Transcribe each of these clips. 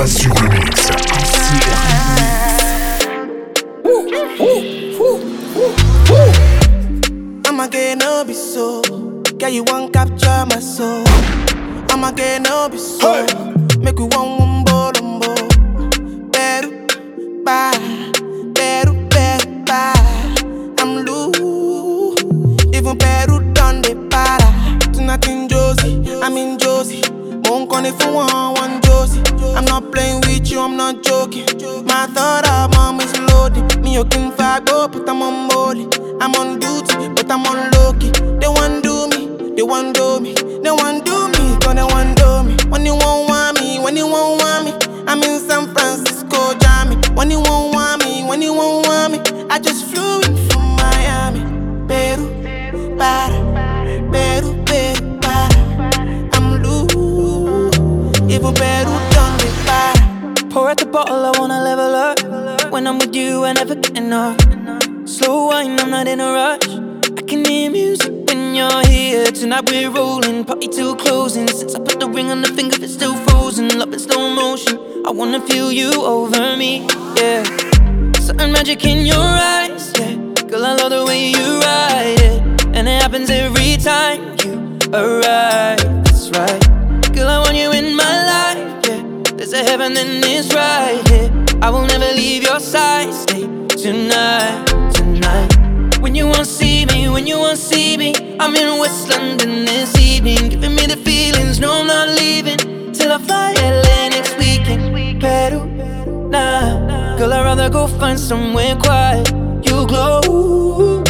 Mix. I'ma get no be so. Girl, you won't capture my soul. I'ma get no be so. Make we one one bo lumbo. Better, bye. Better, better, bye. I'm loose. Even better done the para. Josie, I'm in Josie. Won't call it for one, one Josie. I'm not playing with you, I'm not joking. My thought of mom is loaded. Me, you can up, but I'm on molly. I'm on duty, but I'm on low key. They want do me, they want do me, they want do me, cause they want do me. When you won't want me, when you won't want me, I'm in San Francisco, Jammy. When you won't want me, when you won't want me, I just flew in from Miami. Peru, para, Peru, Peru, para. I'm loose, even Peru. Pour out the bottle, I wanna level up. When I'm with you, I never get enough. Slow wine, I'm not in a rush. I can hear music when you're here. Tonight we're rolling, party till closing. Since I put the ring on the finger, it's still frozen. Love in slow motion. I wanna feel you over me, yeah. Certain magic in your eyes, yeah. Girl, I love the way you ride it, and it happens every time you arrive. That's right. Girl, I want you in my life. There's a heaven and it's right here. I will never leave your side. Stay tonight, tonight. When you won't see me, when you won't see me, I'm in West London this evening, giving me the feelings. No, I'm not leaving till I fly LA next weekend. Peru, nah, girl, I'd rather go find somewhere quiet. You glow,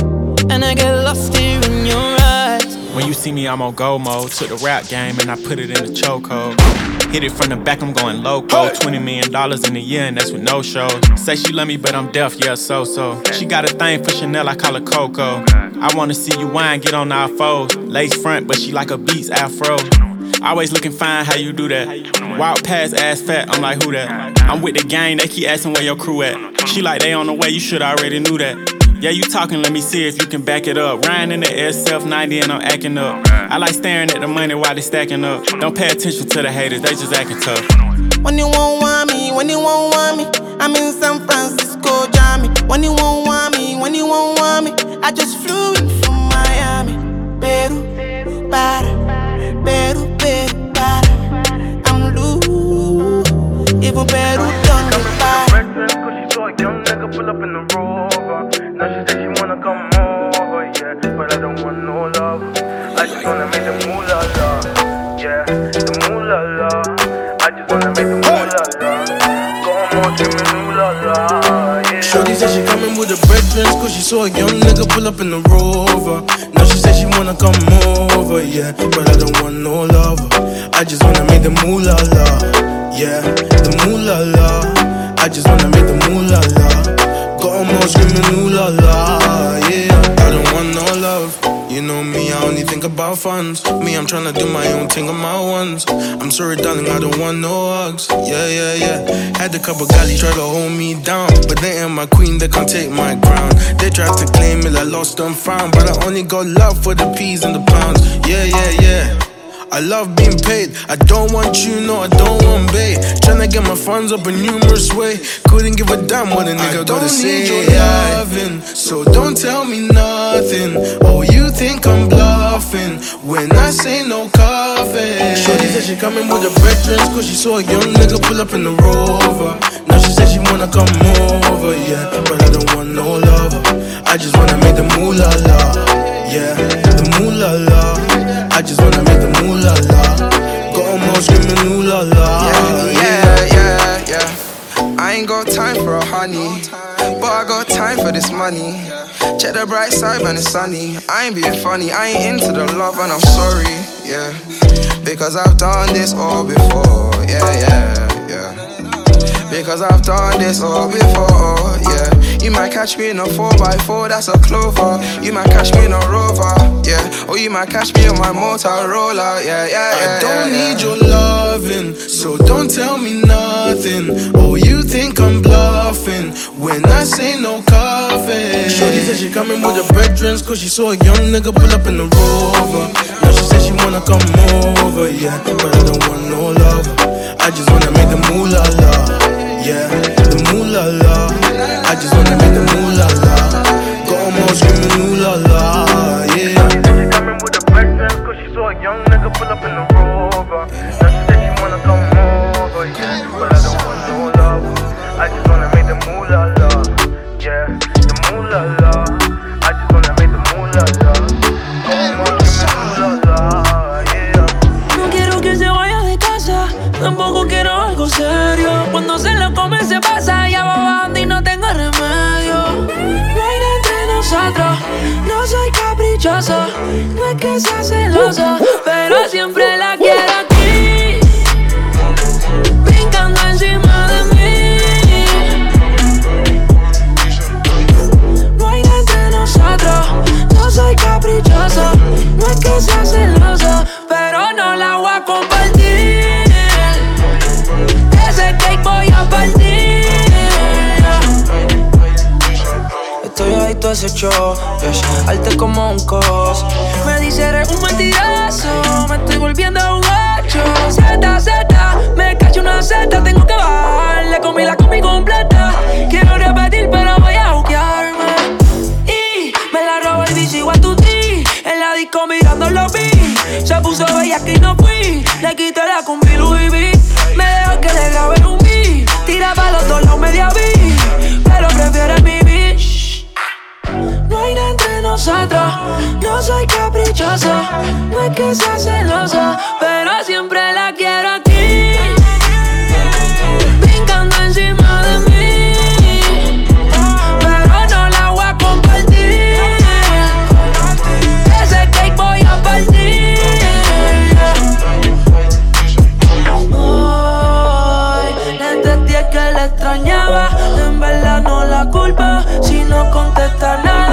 and I get lost here in your eyes. When you see me, I'm on go mode. Took the rap game and I put it in the chokehold. Hit it from the back, I'm going loco. $20 million in a year, and that's with no shows. Say she love me, but I'm deaf, yeah, so so. She got a thing for Chanel, I call her Coco. I wanna see you wine, get on our foes. Lace front, but she like a beats afro. Always looking fine, how you do that? Wild past ass fat, I'm like, who that? I'm with the gang, they keep asking where your crew at. She like, they on the way, you should already knew that. Yeah, you talking, let me see if you can back it up. Ryan in the SF 90 and I'm acting up. I like staring at the money while they stacking up. Don't pay attention to the haters, they just acting tough. When you won't want me, when you won't want me, I'm in San Francisco, Jammy. When you won't want me, when you won't want me, I just flew in from Miami. Peru, para, Peru, Peru, para. I'm loose, even Peru done me para. Cause she saw a young nigga pull up in the rover. Shorty said she coming with her brethren Cause she saw a young nigga pull up in the rover. Now she said she wanna come over, yeah But I don't want no lover. I just wanna make the moolah la Yeah, the moolah la. I just wanna make the moolah la. Got 'em all screaming ooh la la, yeah. I don't want no love you know me, I only think about funds. Me, I'm tryna do my own thing on my ones. I'm sorry, darling, I don't want no hugs. Yeah, yeah, yeah. Had a couple galley try to hold me down, but they ain't my queen, they can't take my crown. They tried to claim it, I lost and found, but I only got love for the peas and the pounds. Yeah, yeah, yeah. I love being paid. I don't want you, no, I don't want bait. Tryna get my funds up a numerous way. Couldn't give a damn what a nigga gotta say. Need Your loving, so don't tell me nothing. Oh, you think I'm bluffing when I say no coffee. Shorty said she coming with her brethren, cause she saw a young nigga pull up in the rover. Now she said she wanna come over, yeah. But I don't want no lover. I just wanna make the moolah la, yeah. The moolah la. I just wanna make the moolah la. la, Got all screaming ooh la la. yeah, yeah, yeah. I ain't got time for a honey, but I got time for this money. Check the bright side when it's sunny. I ain't being funny, I ain't into the love and I'm sorry, yeah. Because I've done this all before, yeah, yeah, yeah. Because I've done this all before, yeah. You might catch me in a 4x4, that's a clover. You might catch me in a rover, yeah. Or you might catch me in my Motorola, yeah, yeah, yeah. I don't yeah, need yeah. your loving, so don't tell me nothing. Oh, you think I'm bluffing when I say no coughing. Shorty said she coming with her brethrens, cause she saw a young nigga pull up in the rover. Now she said she wanna come over, yeah. But I don't want no love. I just wanna make the moolah, yeah. I just wanna make the move, la la. Got them all screaming, ooh la la, yeah. She coming with a black dress, cause she saw a young nigga pull up in the mucho. Eh. Yes. Como un coche nosotros. No soy caprichoso, no es que sea celoso, pero siempre la quiero aquí. Brincando encima de mí, pero no la voy a compartir. Ese cake voy a partir. Hoy le entendí que la extrañaba, en verdad no la culpa si no contesta nada.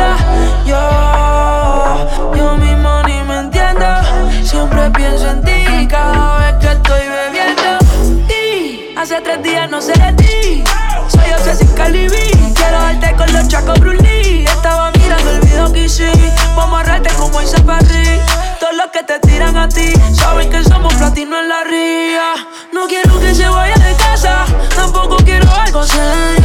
tres días no sé de ti. Soy José sin Calibi. Quiero darte con los chacos Brulí. Estaba mirando el video que hice. Vamos a agarrarte como hice Parry. Todos los que te tiran a ti saben que somos platino en la ría. No quiero que se vaya de casa. Tampoco quiero algo serio.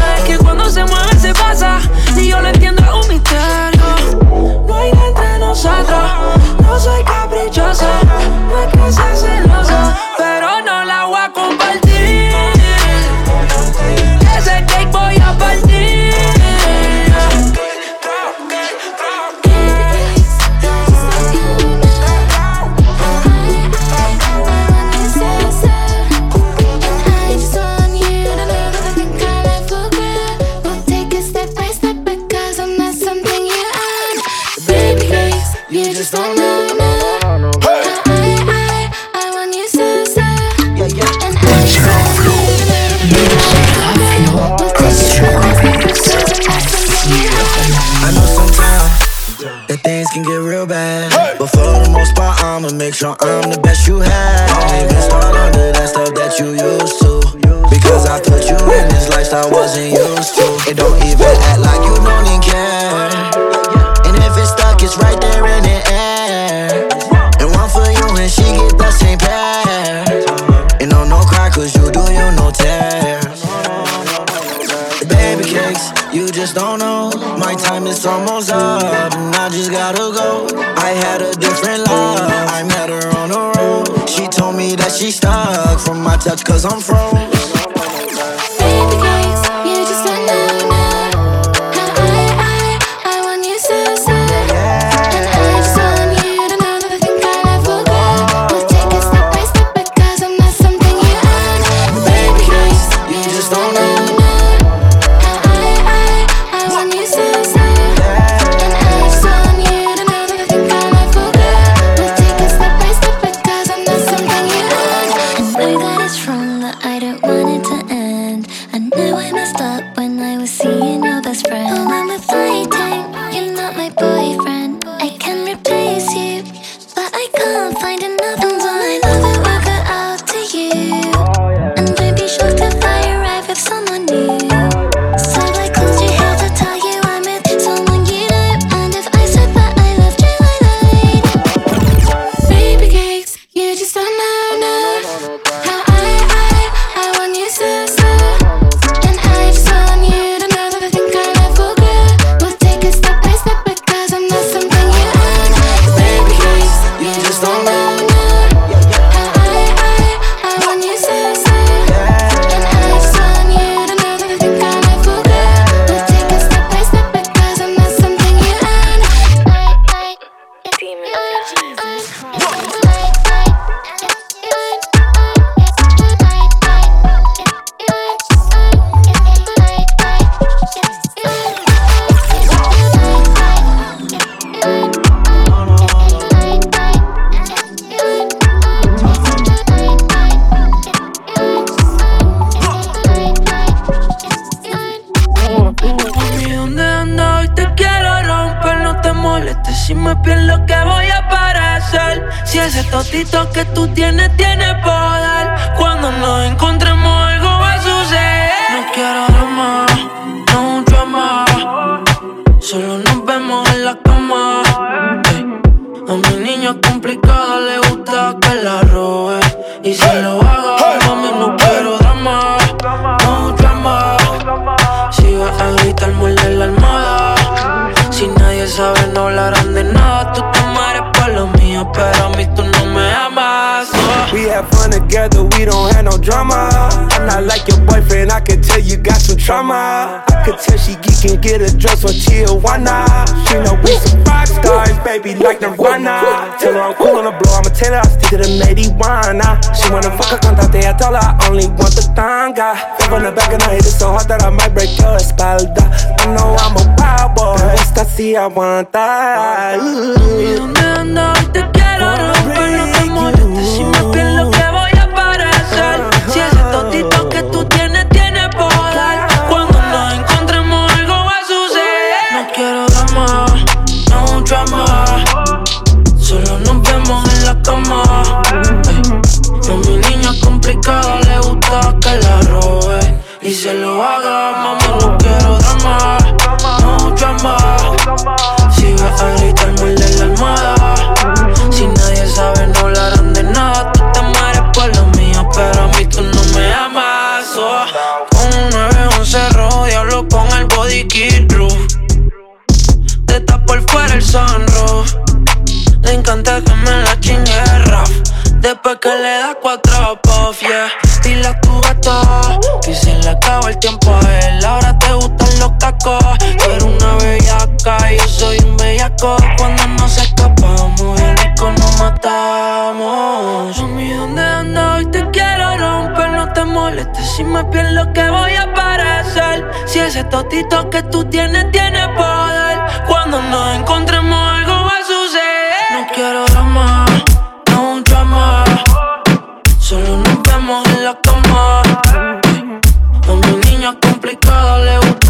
Después que le da cuatro puff, yeah. Dile a tu gato que se le acaba el tiempo a él. Ahora te gustan los cacos. Tú eres una bellaca y yo soy un bellaco. Cuando nos escapamos, bien rico nos matamos. Mami, ¿dónde ando? Hoy te quiero romper. No te molestes si me pierdo que voy a aparecer. Si ese totito que tú tienes tiene poder. Cuando nos encontremos, algo va a suceder. No quiero drama,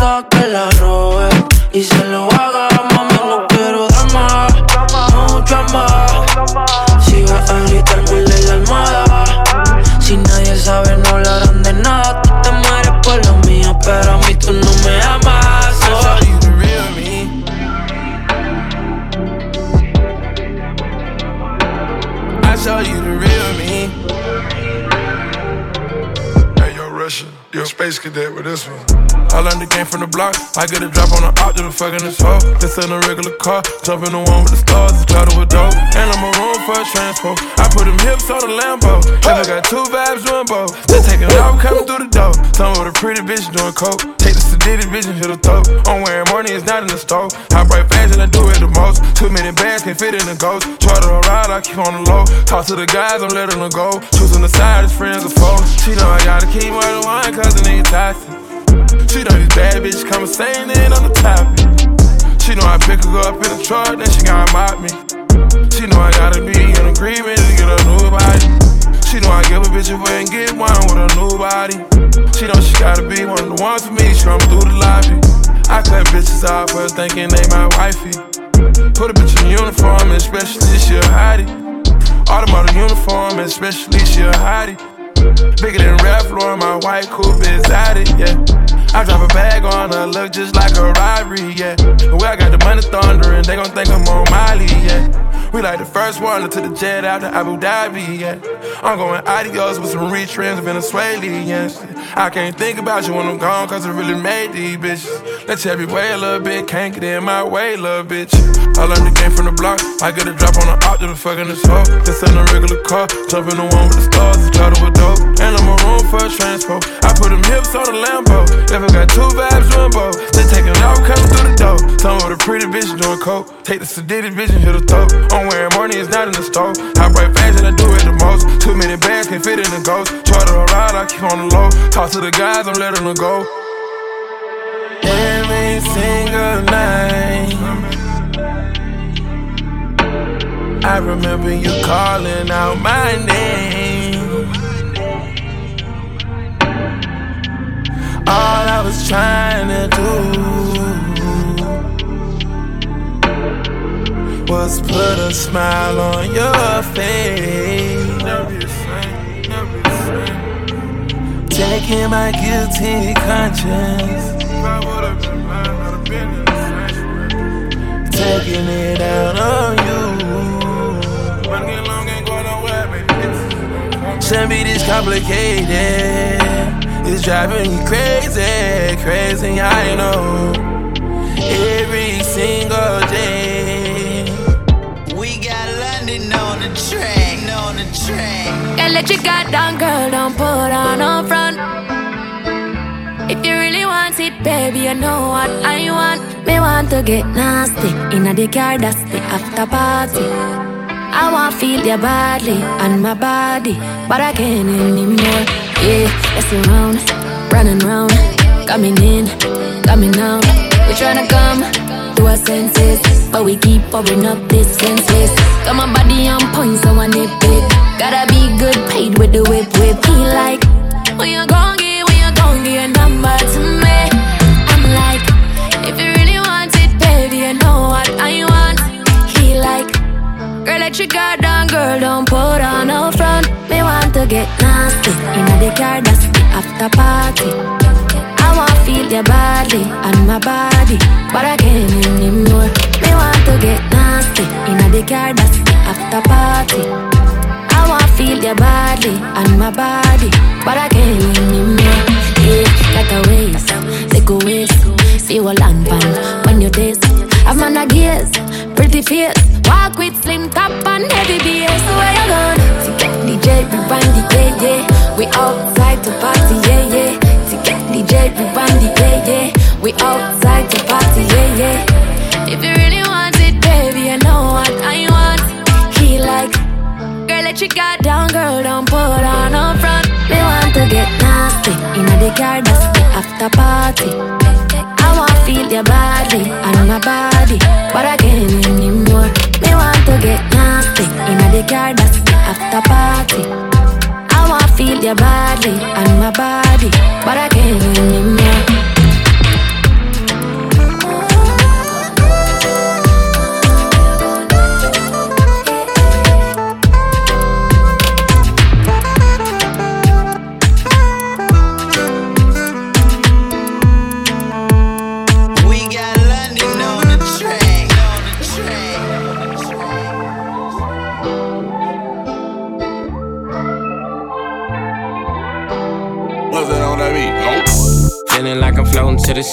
gusta que la Russia, yo, Space Cadet with this one. I learned the game from the block. I get a drop on the out to the fucking this hoe. This in a regular car. Jump in the one with the stars. It's to a dope. And I'm a room for a transport. I put them hips on the Lambo. Never got two vibes both. Just taking off coming through the door. Some with a pretty bitch doing coke. Take the sedated bitch and hit the throat. I'm wearing money, it's not in the stove. High bright fashion, I do it the most. Too many bags can fit in the ghost. Charter a ride, I keep on the low. Talk to the guys, I'm letting them go. Choosing the side, his friends or foes. She know I gotta keep more than one, cause the nigga toxic. She know these bad bitches come saying it on the topic. She know I pick her up in the truck, then she gotta mop me. She know I gotta be in agreement to get a new body. She know I give a bitch away and get one with a new body. She know she gotta be one of the ones for me, she come through the lobby. I cut bitches off for thinking they my wifey. Put a bitch in uniform, especially she a hottie. Automatic uniform, especially she a hottie. Bigger than Ralph Lauren, my white coupe is at it, yeah. I drop a bag on her, look just like a robbery, yeah. The way I got the money thundering, they gon' think I'm on Miley, yeah. We like the first one to the jet out to Abu Dhabi, yeah. I'm going adios with some rich friends of Venezuela, yeah. I can't think about you when I'm gone, cause it really made these bitches. Let's have you way a little bit, can't get in my way, little bitch. I learned the game from the block, I get a drop on the out to the this hoe. This ain't a regular car, jump in the one with the stars, try to a And I'm a room for a transport. I put them hips on the Lambo. Never got two vibes both. They taking off, coming through the door. Some with a pretty bitch doing coke. Take the sedated bitch and hit the throat. I'm wearing money, it's not in the stove. High bright and I do it the most. Too many bags can fit in the ghost. Charter a ride, I keep on the low. Talk to the guys, I'm letting them go. Every single night. I remember you calling out my name. All I was trying to do was put a smile on your face. Taking my guilty conscience. Taking it out on you. Shouldn't be this complicated. It's driving me crazy, crazy, I know. Every single day. We got London on the track, on the track. Girl, let your guard down, girl, don't put on no front. If you really want it, baby, you know what I want. Me want to get nasty in a the car, that's the after party. I want feel your badly and my body, but I can't anymore. Yeah, let's around, running round, coming in, coming out. We tryna come to our senses, but we keep pouring up this senses. Got my body on point, so I nip it. Gotta be good paid with the whip whip. He like, when you gon' get, when you gon' get a number to me. I'm like, if you really want it, baby, you know what I want. He like, girl, let your guard down, girl, don't put on no front. Me want to get nasty in the car, that's the after party. I want to feel your body and my body, but I can't anymore. Me want to get nasty in the car, that's the after party. I want to feel your body and my body, but I can't anymore. Yeah, like a waist, take a waist, see what land when you taste. I'm a gears, pretty face, walk with slim top and heavy bass. Where you going? DJ, rewind the yeah, yeah. We outside to party, yeah, yeah. Ticket DJ, rewind the yeah, yeah. We outside to party, yeah, yeah. If you really want it, baby, you know what I want. He like, girl, let your guard down, girl, don't put on no front. Me want to get nasty in the car, that's the after party. I want to feel your body and my body, but I can't anymore. Me want to get nothing in the car, that's the after party. I want feel your body and my body, but I can't anymore.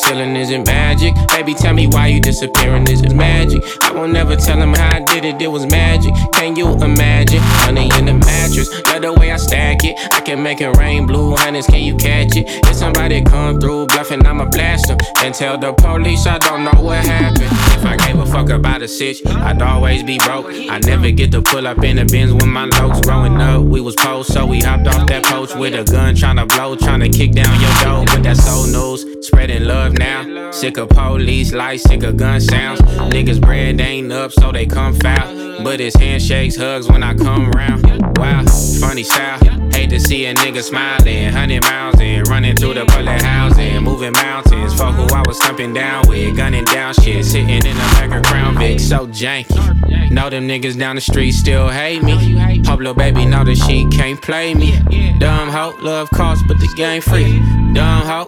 Floating to the ceiling, is it magic? Baby, tell me why you disappearing, is it magic? Won't never tell him how I did it, it was magic. Can you imagine? Honey in the mattress, love the way I stack it. I can make it rain blue, honey's, can you catch it? If somebody come through bluffing, I'ma blast them. And tell the police I don't know what happened. If I gave a fuck about a sitch, I'd always be broke. I never get to pull up in the bins when my lokes growing up. We was post, so we hopped off that poach with a gun, tryna blow, tryna kick down your door with that soul news. Spreading love now. Sick of police lights, sick of gun sounds. Niggas bread up, so they come foul. But it's handshakes, hugs when I come round. Wow, funny style. Hate to see a nigga smiling, hundred miles and running through the bullet housing, moving mountains. Fuck who I was thumping down with, gunning down shit, sitting in the back of Crown Vic, so janky. Know them niggas down the street still hate me. Hope little baby know that she can't play me. Dumb hoe, love cost, but the game free. Dumb hoe.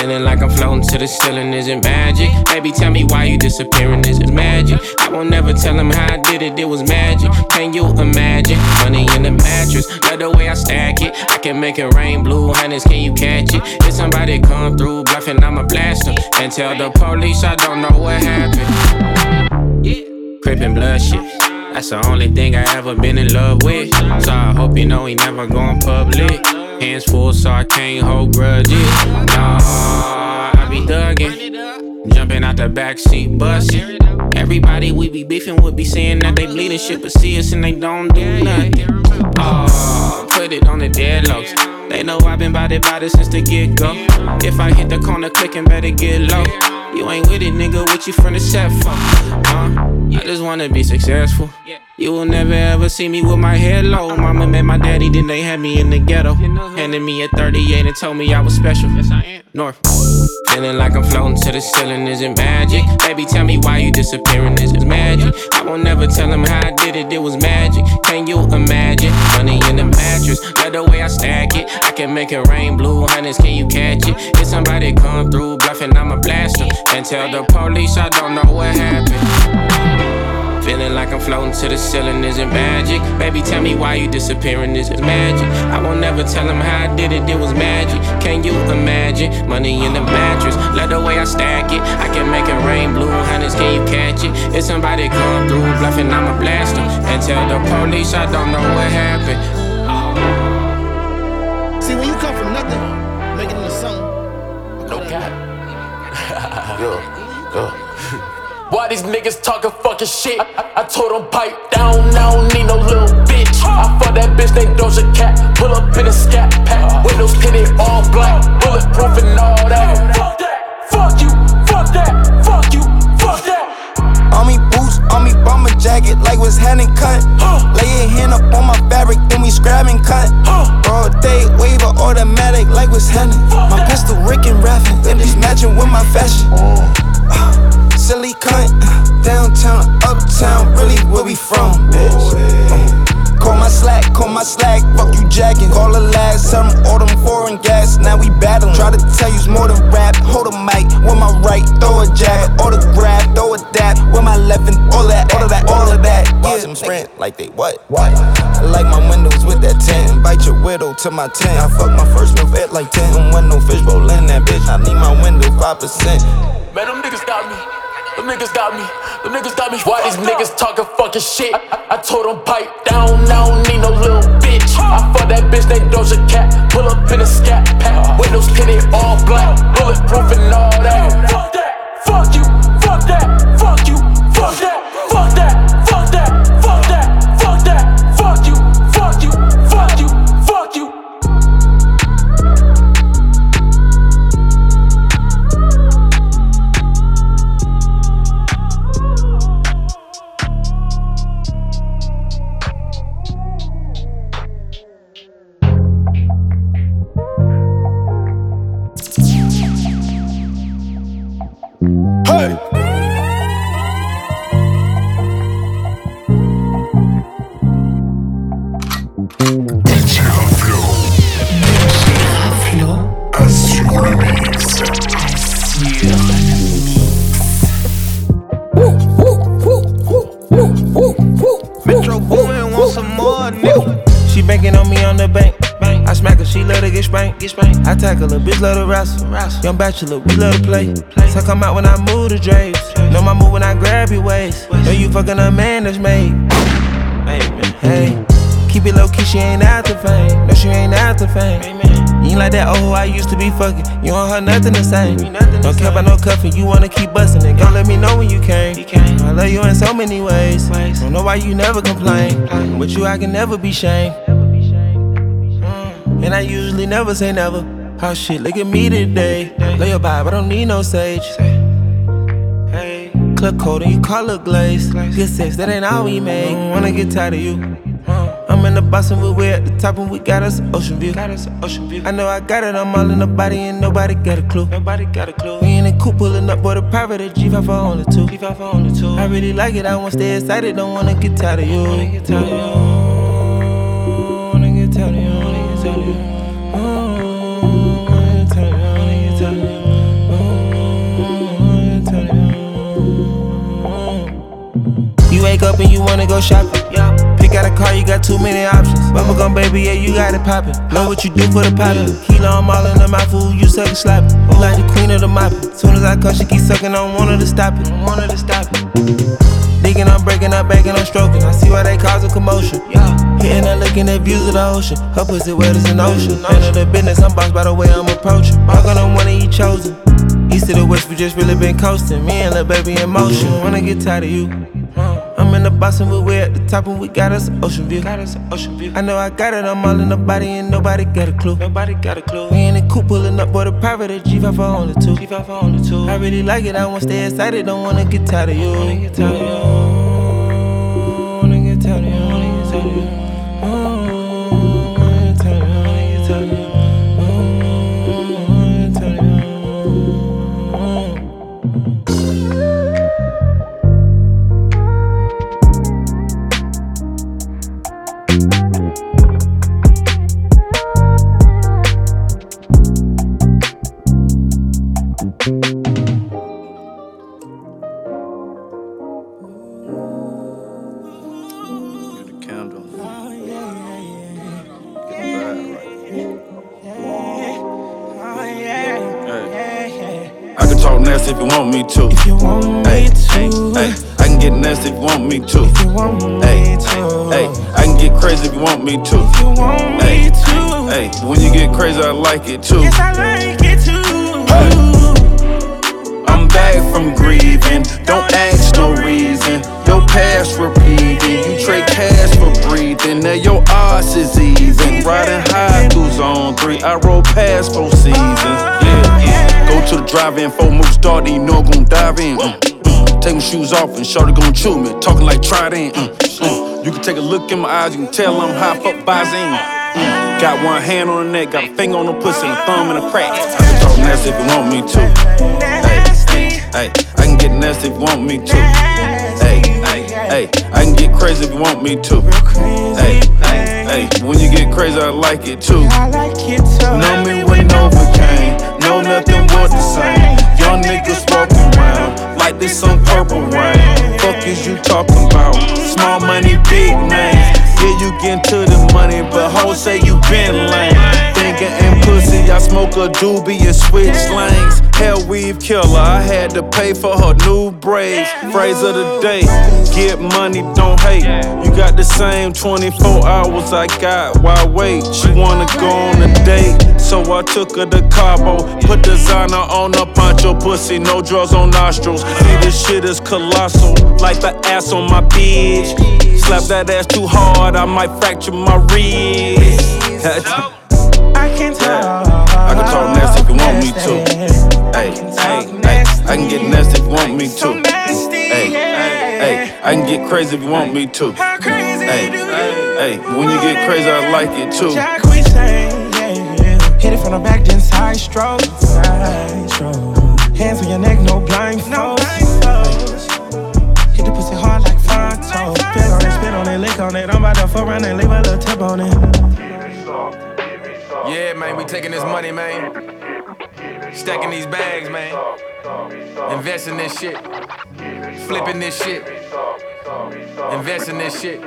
Feeling like I'm floating to the ceiling, isn't magic? Baby, tell me why you disappearing, is it magic? I won't never tell him how I did it, it was magic. Can you imagine? Money in the mattress, love the way I stack it. I can make it rain blue, honey's, can you catch it? If somebody come through bluffing, I'ma blast them. And tell the police I don't know what happened. Yeah. Crippin' blood shit. That's the only thing I ever been in love with. So I hope you know he never going public. Hands full, so I can't hold grudges. Nah, I be thuggin'. Jumping out the backseat bus. Everybody we be beefing would be saying that they bleeding shit, but see us and they don't do nothing. Oh, put it on the deadlocks. They know I've been bout it since the get go. If I hit the corner quick and better get low. You ain't with it, nigga. What you from the set for? Huh? I just wanna be successful. You will never ever see me with my head low. Mama met my daddy, then they had me in the ghetto. Handed me a 38 and told me I was special. Yes, I am. North. Feeling like I'm floating to the ceiling, isn't magic? Baby, tell me why you disappearing, is it magic? I won't never tell him how I did it, it was magic. Can you imagine? Money in the mattress, love the way I stack it. I can make it rain blue, hundreds, can you catch it? If somebody come through bluffing, I'm a blaster. And tell the police I don't know what happened. Feeling like I'm floating to the ceiling, is it magic? Baby, tell me why you disappearing, is it magic? I won't never tell him how I did it, it was magic. Can you imagine? Money in the mattress, love the way I stack it. I can make it rain blue, hundreds, can you catch it? If somebody come through bluffing, I'm a blaster. And tell the police I don't know what happened. See, when you come from nothing, make it into something. No cap. yo, yo. Why these niggas talking fucking shit? I, I told them pipe down, I don't need no little bitch. I fuck that bitch named Doja Cat. Pull up in a scat pack. Windows tinted all black. Bulletproof and all that. Fuck that. Fuck you. Fuck that. Fuck you. Fuck that. On me boots, on me bomber jacket, like was hand and cut. Lay your hand up on my fabric, then we scrap and cut. Broad day, waiver, automatic, like was handing. My pistol, Rick and Raffin, them just matching with my fashion. Oh. Ah. Silly cunt. Downtown, uptown, really where we from, bitch. Uh, Call my slack, call my slack, fuck you jacking. Call the last, tell them all them foreign gas. Now we battling. Try to tell you's more than rap. Hold a mic with my right, throw a jab, autograph, throw a dab with my left and all that, all of that, all of that. Yeah, them sprint like they what? What? I like my windows with that 10. Bite your widow to my 10. I fuck my first milk at like 10. Don't want no fish bowl in that bitch. I need my window 5%. Man, them niggas got me. Them niggas got me. Them niggas got me. Why these niggas talking fucking shit? I, I, told them pipe down, I don't need no little bitch. I fuck that bitch named Doja Cat. Pull up in a scat pack. Windows tinted all black. Bulletproof and all that. Fuck that. Fuck you. Fuck that. Young bachelor, we love to play. So come out when I move the drapes. Know my move when I grab your waist. Know you fucking a man that's made. Hey. Keep it low key, she ain't after fame. No, she ain't after fame. You ain't like that oh I used to be fucking. You don't have nothing the same. Don't care about no cuffing, you wanna keep busting it. Go let me know when you came. I love you in so many ways. Don't know why you never complain. With you, I can never be shamed. Mm. And I usually never say never. Oh shit, look at me today. Lay your vibe, I don't need no sage. Hey, club coat and you call it glaze. Good sex, that ain't all we make. Wanna get tired of you. Uh, I'm in the box and we're at the top and we got us an ocean view. Got us an ocean view. I know I got it, I'm all in the body and nobody got a clue. Nobody got a clue. We in the coupe pulling up, boy, the private at G5 for only two. G5 for only two. I really like it, I wanna stay excited, don't wanna get tired of you. Wanna get tired of you. Of you. You wake up and you wanna go shopping. Pick out a car, you got too many options. Bubblegum baby, yeah, you got it poppin'. Know what you do for the poppin'. Kilo, I'm all in the mouth, fool, you suck it. You oh. like the queen of the mopping. Soon as I come, she keep sucking, I don't want her to stop it. I want her to stop it. Digging, I'm breaking, I'm backing, I'm stroking. I see why they cause a commotion. Yeah. Hitting and looking at views of the ocean. Her pussy wet as an ocean. None of the business, I'm bossed by the way I'm approaching. On one of you chosen. East to the west, we just really been coasting. Me and little baby in motion. Wanna get tired of you. In the box and we're way at the top and we got us an ocean view. Got us an ocean view. I know I got it, I'm all in the body and nobody got a clue. Nobody got a clue. We in the coupe pulling up, boy, the private at G5 for only two. G5 for only two. I really like it, I wanna stay excited, don't wanna get tired of you. Wanna get tired of you. Like it too. Yes, I like it too. I'm back from grieving, don't ask no reason. Your past repeating, you trade cash for breathing. Now your odds is even. Riding high through zone three, I roll past four seasons. Yeah, yeah. Go to the drive-in, four moves started, you know I'm gon' dive in. Mm, mm. Take my shoes off and shorty gon' chew me, talking like Trident. Mm, mm. You can take a look in my eyes, you can tell I'm high fuck Bizine. Mm. Got one hand on the neck, got a finger on the pussy, and a thumb in the crack. I can talk nasty if you want me to. Hey, hey, I can get nasty if you want me to. Hey, hey, hey, I can get crazy if you want me to. Hey, hey, hey, when you get crazy, I like it too. Know me when Novocaine, know nothing was the same. Young niggas walking around like this on purple rain. Fuck is you talking about? Small money, big names. You get to the money, but hoes say you been lame. Thinking and pussy, I smoke a doobie and switch lanes. Hell weave killer, I had to pay for her new braids. Phrase of the day, get money, don't hate. You got the same 24 hours I got, why wait? She wanna go on a date, so I took her to Cabo. Put designer on her poncho pussy, no drugs on nostrils. See, this shit is colossal, like the ass on my bitch. Slap that ass too hard, I might fracture my ribs. I can talk. I can talk nasty if you want me to. Hey, hey, hey, I can get nasty if you want me to. Hey, hey, I can get crazy if you want me to. Hey, hey, when you get crazy, I like it too. Jack, we say, yeah, yeah. Hit it from the back, then. Side stroke. Hands on your neck, no it. I'm about to fuck around and leave a little tip on it. Yeah, man, we taking this money, man. Stacking these bags, man. Investing this shit. Flipping this shit. Investing this shit.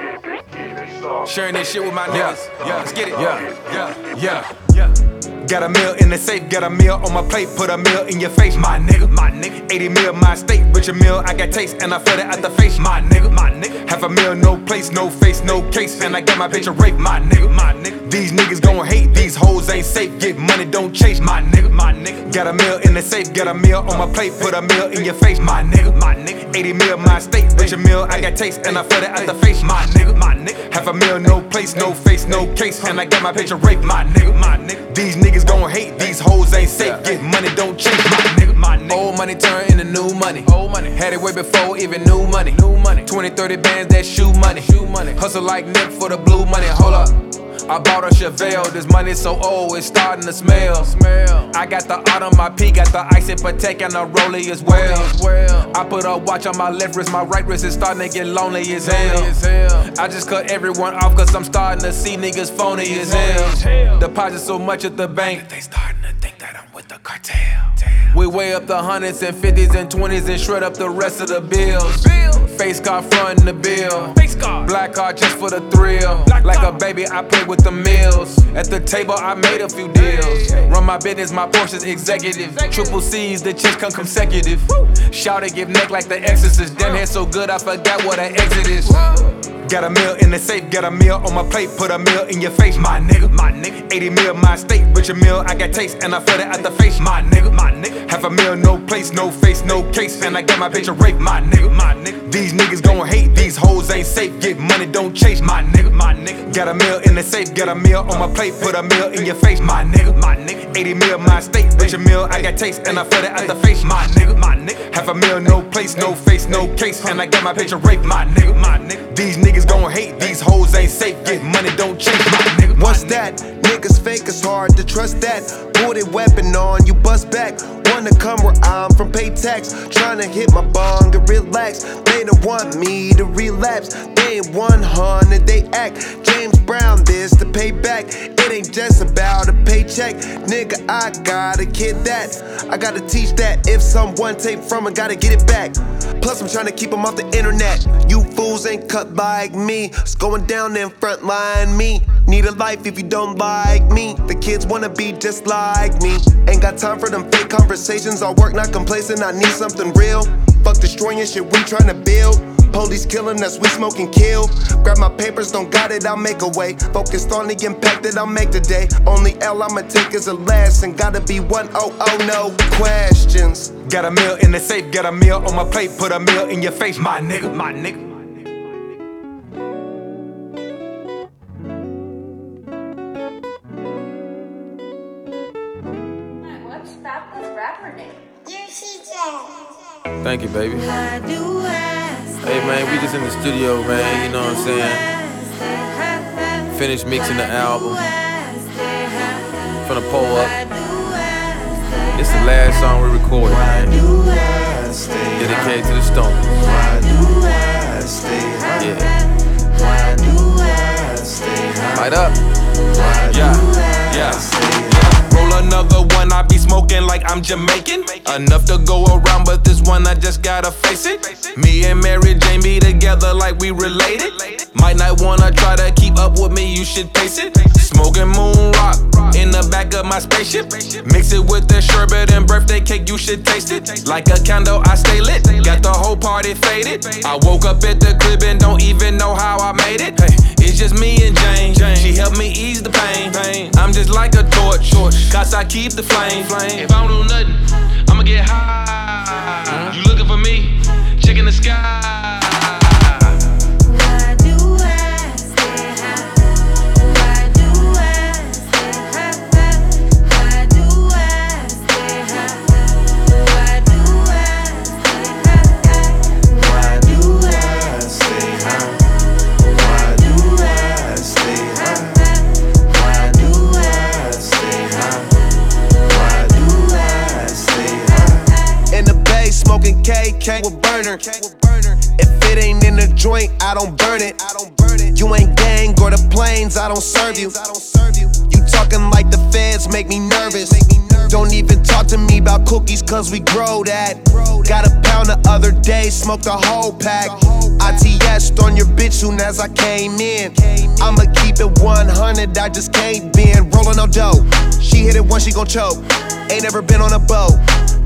Sharing this shit with my niggas. Yeah, let's get it. Yeah, yeah, yeah. yeah. Got a meal in the safe, got a meal on my plate, put a meal in your face, my nigga, my nigga. 80 mil, my state, richer meal, I got taste, and I feel it at the face, my nigga, my nigga. Half a meal, no place, no face, no case, and I got my bitch a rape, my nigga, my nigga. These niggas gon' hate, these hoes ain't safe, get money, don't chase, my nigga, my nigga. Got a meal in the safe, got a meal on my plate, put a meal in your face, my nigga, my nigga. 80 mil, my state, richer meal, I got taste, and I feel it at the face, my nigga, my nigga. Half a meal, no place, no face, no case, and I got my bitch a rape, my nigga, my nigga. These niggas gon' hate, these hoes ain't safe, get money, don't chase, my nigga, my nigga. Old money turn into new money. Old money. Had it way before even new money. New money. 20, 30 bands, that shoe money. Shoe money. Hustle like Nick for the blue money. Hold up. I bought a Chevelle, this money's so old, it's starting to smell. smell. I got the art on my P, got the ice in Patek and the Rollie as well. I put a watch on my left wrist, my right wrist is starting to get lonely as hell. I just cut everyone off cause I'm starting to see niggas phony as hell. Deposit so much at the bank, they starting to think that I'm with the cartel. We weigh up the hundreds and fifties and twenties and shred up the rest of the bills. Face card frontin' the bill. Black card just for the thrill. Like a baby, I play with the meals. At the table, I made a few deals. Run my business, my Porsche's executive. Triple C's, the chicks come consecutive. Shout it, give neck like the exorcist. Damn hair so good, I forgot what an exit is. Got a meal in the safe, got a meal on my plate, put a meal in your face, my nigga, my nigga. 80 mil, my steak. state, richer meal, I got taste, and I feel it at the face, my nigga, my nigga. Half a meal, no place, no face, no case, and I got my bitch a rape, my nigga, my nigga. These niggas gon' hate, these hoes ain't safe, get money, don't chase, my nigga, my nigga. Got a meal in the safe, got a meal on my plate, put a meal in your face, my nigga, my nigga. 80 mil, my state, richer meal, I got taste, and I fed it at the face, my nigga, my nigga. Half a meal, no place, no face, no case, and I got my picture a rape, my nigga, my nigga. These niggas gon' hate, these hoes ain't safe, get money, don't chase, my nigga. my What's that? Niggas fake, it's hard to trust that. Pull their weapon on, you bust back. Wanna come where I'm from, pay tax. Tryna hit my bong and relax. They don't want me to relapse. They ain't 100, they act. James Brown, this to pay back. It ain't just about a paycheck. Nigga, I gotta get that. I gotta teach that. If someone take from it, gotta get it back. Plus, I'm tryna keep them off the internet. You fools ain't cut like me. It's going down in front line me. Need a life if you don't like me. The kids wanna be just like me. Ain't got time for them fake conversations. I work, not complacent. I need something real. Fuck destroying shit we tryna build. Police killing us, we smoke and kill. Grab my papers, don't got it, I'll make a way. Focused on the impact that I'll make today. Only L I'ma take is a lesson. Gotta be one oh oh no questions. Got a meal in the safe, got a meal on my plate, put a meal in your face, my nigga, my nigga. Rapper name? Thank you, baby. Hey, man, we just in the studio, man. You know what I'm saying? Finished mixing the album. Finna pull up. It's the last song we recorded, man. Dedicated to the Stones. Yeah. Light up. Yeah, yeah. Roll another one, I be smoking like I'm Jamaican. Enough to go around, but this one I just gotta face it. Me and Mary Jane be together like we related. Might not wanna try to keep up with me, you should pace it. Smoking moon rock in the back of my spaceship. Mix it with the sherbet and birthday cake, you should taste it. Like a candle, I stay lit. Got the whole party faded. I woke up at the crib and don't even know how I made it. Just me and Jane. She helped me ease the pain. I'm just like a torch, cause I keep the flame. If I don't do nothing, I'ma get high. You looking for me? Checking the sky. KK with burner. If it ain't in the joint, I don't burn it. You ain't gang or the planes, I don't serve you. You talking like the feds make me nervous. Don't even talk to me about cookies, cause we grow that. Got a pound the other day, smoked a whole pack. ITS on your bitch soon as I came in. I'ma keep it 100, I just can't bend. Rolling no dough. She hit it once, she gon' choke. Ain't never been on a boat.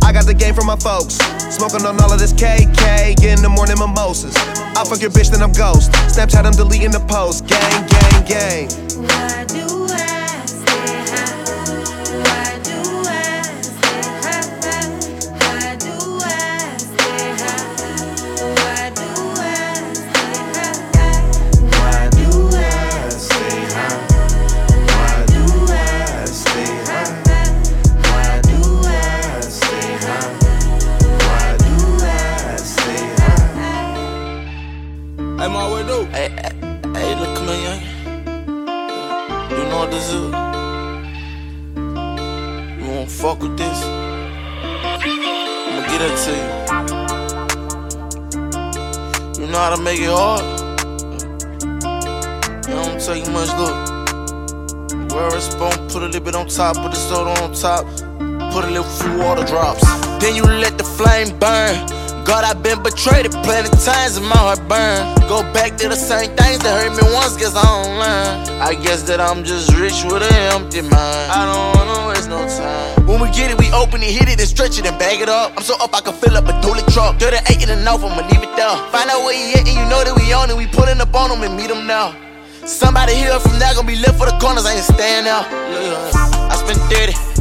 I got the game from my folks. Smoking on all of this KK, getting the morning mimosas. I fuck your bitch, then I'm ghost. Snapchat, I'm deleting the post. Gang, gang, gang. Hey, This is? You won't fuck with this? I'ma get it to you. You know how to make it hard? You don't take much, look. Wear a spoon, put a little bit on top, put the soda on top, put a little few water drops. Then you let the flame burn. God, I've been betrayed plenty times and my heart burn. Go back to the same things that hurt me once, guess I don't learn. I guess that I'm just rich with an empty mind. I don't wanna waste no time. When we get it, we open it, hit it, and stretch it and bag it up. I'm so up, I can fill up a dually truck. 38 and off, I'ma leave it there. Find out where he at, and you know that we on it. We pulling up on him and meet him now. Somebody here from there gonna be left for the corners, I ain't staying out. I spent 30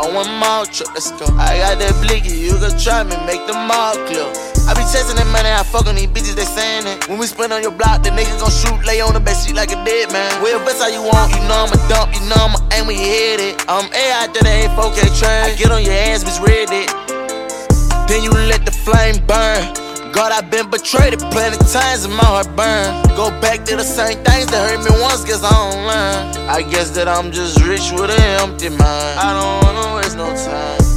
on one mall trip, let's go. I got that blicky, you can try me, make the mall clear. I be chasing that money, I fuck on these bitches, they saying it. When we spin on your block, the niggas gon' shoot, lay on the bed sheet like a dead man. Well, best how you want, you know I'ma dump, you know I'ma aim you hit it. I'm A out there, they ain't 4K train. I get on your ass, misread it. Then you let the flame burn. God, I've been betrayed plenty times and my heart burn. Go back to the same things that hurt me once, guess I don't learn. I guess that I'm just rich with an empty mind. I don't wanna waste no time.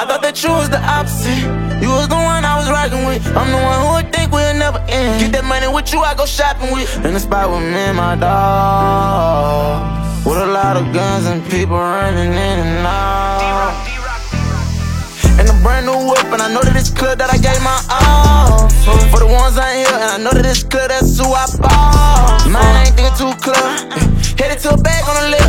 I thought that you was the opposite. You was the one I was rockin' with. I'm the one who would think we'll never end. Get that money with you, I go shopping with. In the spot with me and my dog. With a lot of guns and people running in and out. And a brand new whip, and I know that it's clear that I gave my all. For, the ones I here, and I know that it's clear that's who I bought. Mine ain't thinking too clear. Headed to a bag on the lip.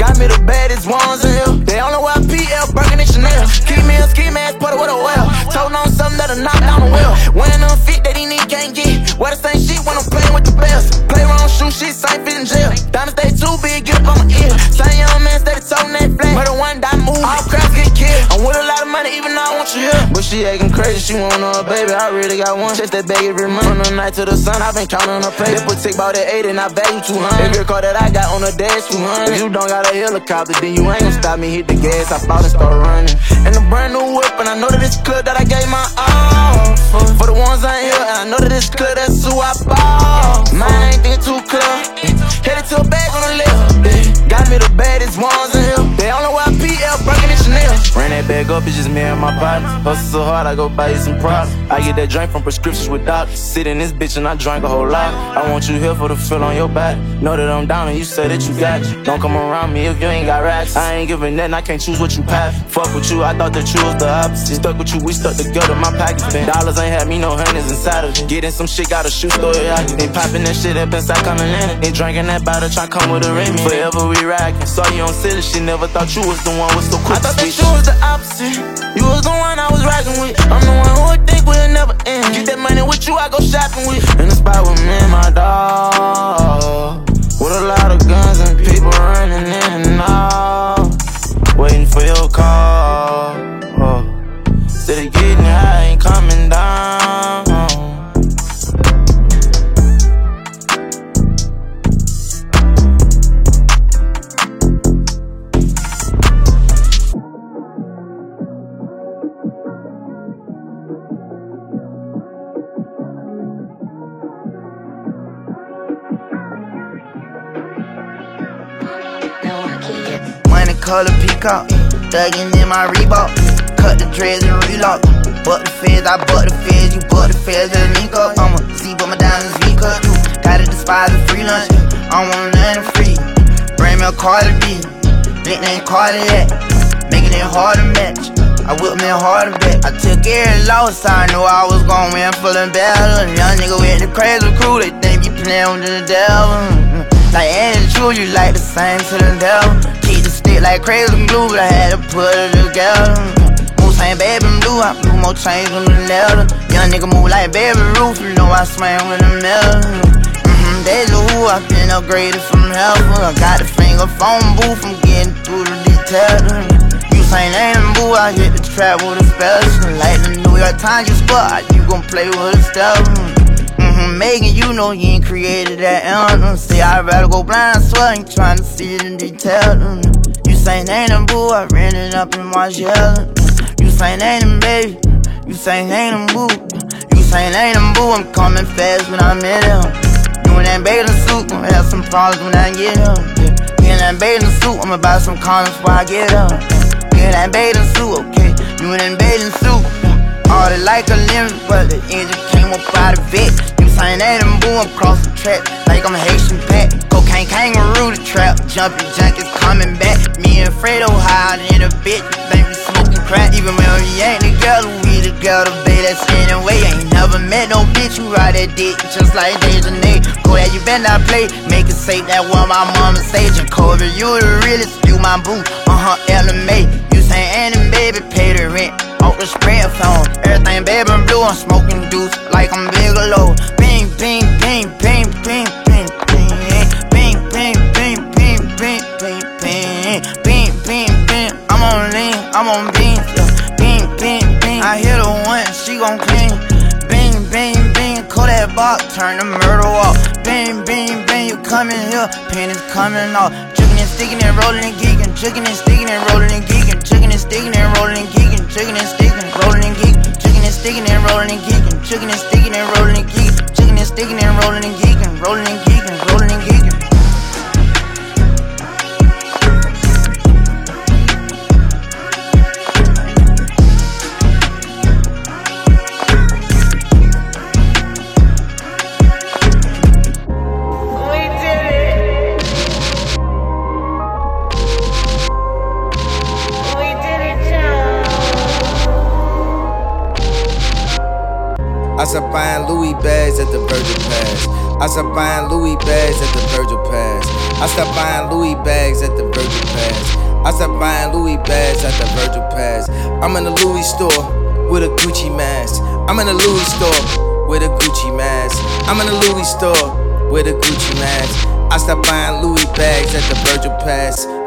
Got me the baddest ones in here. They only wear PL, Birkin and Chanel. Me a ski mask, put it with a well. Told on something that'll knock down the wheel. Winning them fit that he need can't get. Wear the same shit when I'm playing with the bells. Play wrong, shoot shit, same fit in jail. Diamond stay too big, get up on my ear. Same young man steady toting that. But the one die move, all crowds get killed. I'm with a lot money, even though I want you here. But she acting crazy, she want a baby. I really got one. Chase that bag every month. From the night to the sun, I've been counting her pay. Put tick about that 8 and I value 200. Every car that I got on the dash 200. If you don't got a helicopter, then you ain't gon' stop me. Hit the gas, I bought and start running. And a brand new whip, and I know that it's clear that I gave my all. For, for the ones I ain't here, and I know that it's clear that's who I bought. Mine ain't thinking too clear. Headed to a bag on the left. Got me the baddest ones in here. They only PL, Chanel. Ran that bag up, it's just me and my partner. Hustle so hard, I go buy you some products. I get that drink from prescriptions with doctors. Sit in this bitch and I drink a whole lot. I want you here for the feel on your back. Know that I'm down and you say that you got it. Don't come around me if you ain't got racks. I ain't giving that, I can't choose what you pass. Fuck with you, I thought that you was the opposite. Stuck with you, we stuck together, my pockets been. Dollars ain't had me no hundreds inside of it. Getting some shit, got a shoe store, yeah. Ain't popping that shit up inside coming in. Ain't drinking that bottle, try come with a ring. Forever we rockin'. Saw you on silly shit, never thought you was the one with so quick. I thought that you was the opposite. You was the one I was rockin' with. I'm the one who would think we'll never end. Get that money with you, I go shopping with. In the spot with me and my dog. With a lot of guns and people running in and out. Waiting for your call. Color peacock, thuggin' in my Reebok. Cut the dreads and relock. Butt the feds, I butt the feds, you butt the feds, and link up. I'ma see but my diamonds V cut. Gotta despise the free lunch, I don't want nothing free. Bring me a Cardi B, nickname Cardiac, making it hard to match. I whip me hard to bet. I took every loss, I knew I was gon' win feeling better. Young nigga with the crazy crew, they think you playin' with the devil. Mm-hmm. Like Annie True, you like the same to the devil. The stick like crazy blue, but I had to put it together. Same baby blue, I blew more chains on the leather. Young nigga move like baby roof, you know I swing with the. Mm-hmm, deja vu, I been upgraded from heaven. I got the finger phone booth, I'm getting through the details. You say name boo, I hit the trap with a special. Like the New York Times, you spot, you gon' play with a step. Mm-hmm, Megan, you know you ain't created that anthem. See, I'd rather go blind, I ain't trying to see in detail. Say name and boo, I ran it up in my shell. You say name and baby, you say name and boo. You say name and boo, I'm coming fast when I'm in him. You in that bathing suit, gonna have some problems when I get him. Yeah. In that bathing suit, I'ma buy some condoms before I get him. In that bathing suit, okay. You in that bathing suit. All the like a limb, but the engine came up out of it. You saying that and boom across the track, like I'm Haitian pet. Cocaine kangaroo, the trap, jumping junkies coming back. Me and Fredo high in a bitch, we smoking crack. Even when we ain't together, we together, babe, that's anyway. Ain't never met no bitch who ride that dick, just like Deja Nate. Go ahead, you better not play, make it safe, that what my mama say. Jacoby, you the realest, you my boo, uh huh, LMA. You say Annie, baby, pay the rent off the spread phone. Everything baby blue, I'm smoking deuce like I'm Bigelow. Bing, bing, bing, box, turn the murder off. Bing, bing, bing, you coming here, pennies coming off. Jugging and sticking and rolling and geeking, jugging and sticking and rolling and geeking, jugging and sticking and rolling and geeking, jugging and sticking, rolling and geeking, jugging and sticking and rolling and geeking, jugging and sticking and rolling and geeking, jugging and sticking and rolling and geeking, rolling and geeking, rolling and geeking.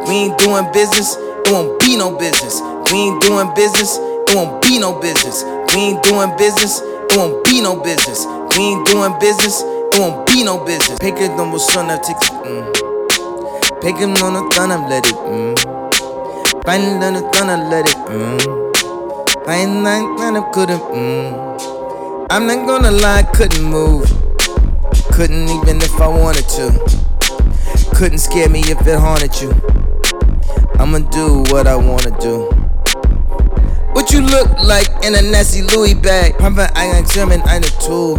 We ain't doing business, it won't be no business. We ain't doing business, it won't be no business. We ain't doing business, it won't be no business. We ain't doing business, it won't be no business. Pick it on son of ticks, mm. Pick him on the thunder, let it, mm. Thunder, let it, mm. Find nine, nine, couldn't, mm. I'm not gonna lie, couldn't move. Couldn't even if I wanted to. Couldn't scare me if it haunted you. I'ma do what I wanna do. What you look like in a nasty Louis bag? Papa, I am German, I'm a tool.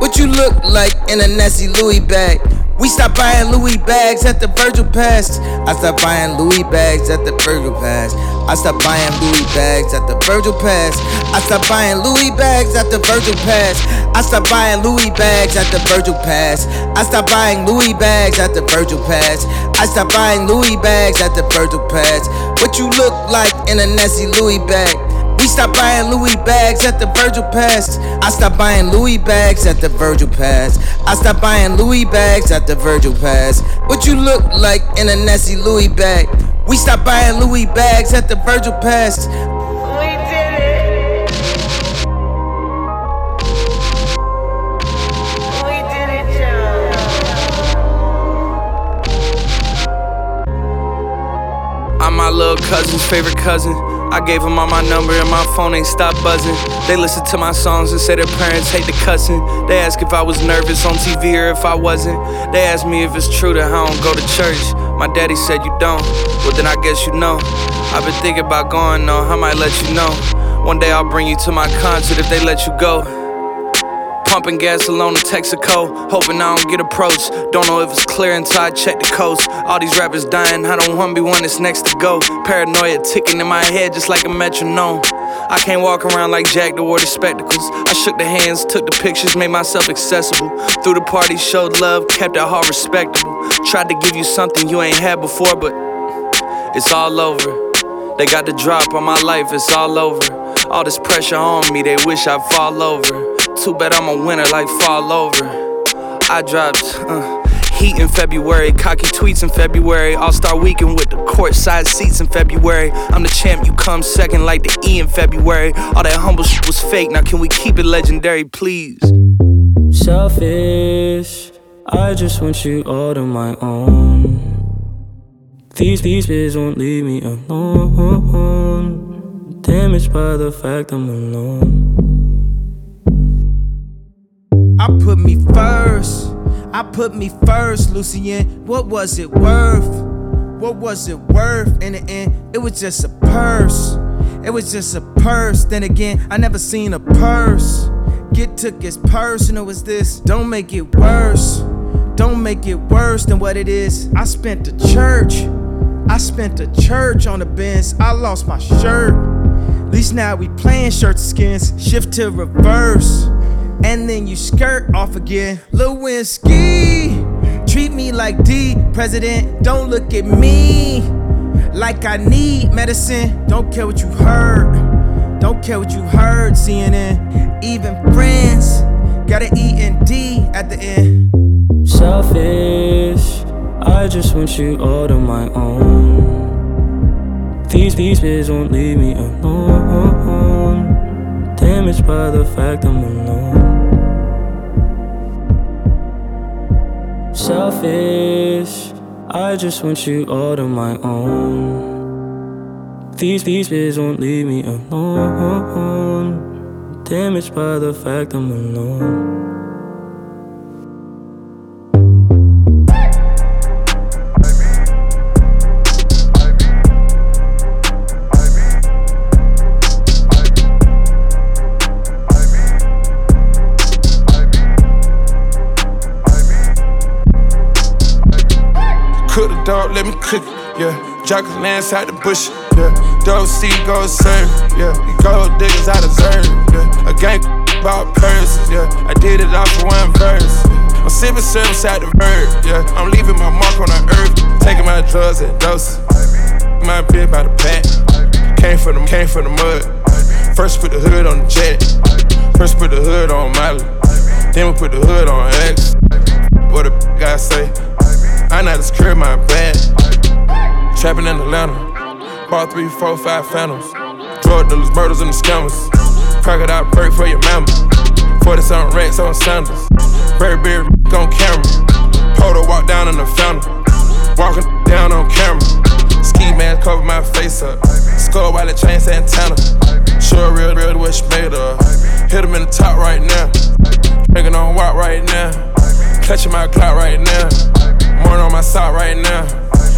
What you look like in a nasty Louis bag? We stopped buying Louis bags at the Virgil Pass. I stopped buying Louis bags at the Virgil Pass. I stopped buying Louis bags at the Virgil Pass. I stopped buying Louis bags at the Virgil Pass. I stopped buying Louis bags at the Virgil Pass. I stopped buying Louis bags at the Virgil Pass. I stopped buying Louis bags at the Virgil Pass. What you look like in a nasty Louis bag? We stopped buying Louis bags at the Virgil Pass. I stopped buying Louis bags at the Virgil Pass. I stopped buying Louis bags at the Virgil Pass. What you look like in a nasty Louis bag? We stopped buying Louis bags at the Virgil Pass. We did it. We did it, Joe. I'm my little cousin's favorite cousin. I gave them all my number and my phone ain't stopped buzzing. They listen to my songs and say their parents hate the cussing. They ask if I was nervous on TV or if I wasn't. They ask me if it's true that I don't go to church. My daddy said you don't. Well, then I guess you know. I've been thinking about going though, I might let you know. One day I'll bring you to my concert if they let you go. Pumping gas alone in Texaco, hoping I don't get approached. Don't know if it's clear until I check the coast. All these rappers dying, I don't wanna be one that's next to go. Paranoia ticking in my head just like a metronome. I can't walk around like Jack to wear the spectacles. I shook the hands, took the pictures, made myself accessible. Through the party, showed love, kept it all respectable. Tried to give you something you ain't had before, but it's all over. They got the drop on my life, it's all over. All this pressure on me, they wish I'd fall over. Too bad I'm a winner, like fall over. I dropped uh, heat in February, cocky tweets in February, All Star Weekend with the courtside seats in February. I'm the champ, you come second, like the E in February. All that humble shit was fake. Now can we keep it legendary, please? Selfish, I just want you all to my own. These these bitches won't leave me alone. Damaged by the fact I'm alone. I put me first. I put me first, Lucien. What was it worth? What was it worth in the end? It was just a purse. It was just a purse. Then again, I never seen a purse. Get took as personal as this. Don't make it worse. Don't make it worse than what it is. I spent the church. I spent the church on the bench. I lost my shirt. At least now we playing shirts skins. Shift to reverse. And then you skirt off again. Lewinsky, treat me like D, President. Don't look at me like I need medicine. Don't care what you heard. Don't care what you heard, CNN. Even friends got an E and D at the end. Selfish, I just want you all to my own. These these bitches won't leave me alone. Damaged by the fact I'm alone. Selfish, I just want you all to my own. These bitches won't leave me alone. Damaged by the fact I'm alone. Let me cook it, yeah. Jockers lands out the bush, yeah. Dog see go serve, yeah. Gold diggers I deserve, yeah. A gang bought purses, yeah. I did it off for one verse. I'm sipping syrup inside the verb, yeah. I'm leaving my mark on the earth, taking my drugs at doses. My bitch by the pack, came from the came from the mud. First put the hood on the jet, first put the hood on Miley, then we put the hood on X. What a guy say? I know to secure my bag. Trapping in Atlanta, bought three, four, five phantoms. Drug dealers, murders, and the scammers. Crocodile break for your mama. 40 something racks on sandals. Bird beard on camera. Photo walk down in the fountain. Walking down on camera. Ski mask cover my face up. Skull while the chain Santana. Sure, real, real, she made of. Hit him in the top right now. Drinking on walk right now. Clutching my clock right now. Morning on my sock right now.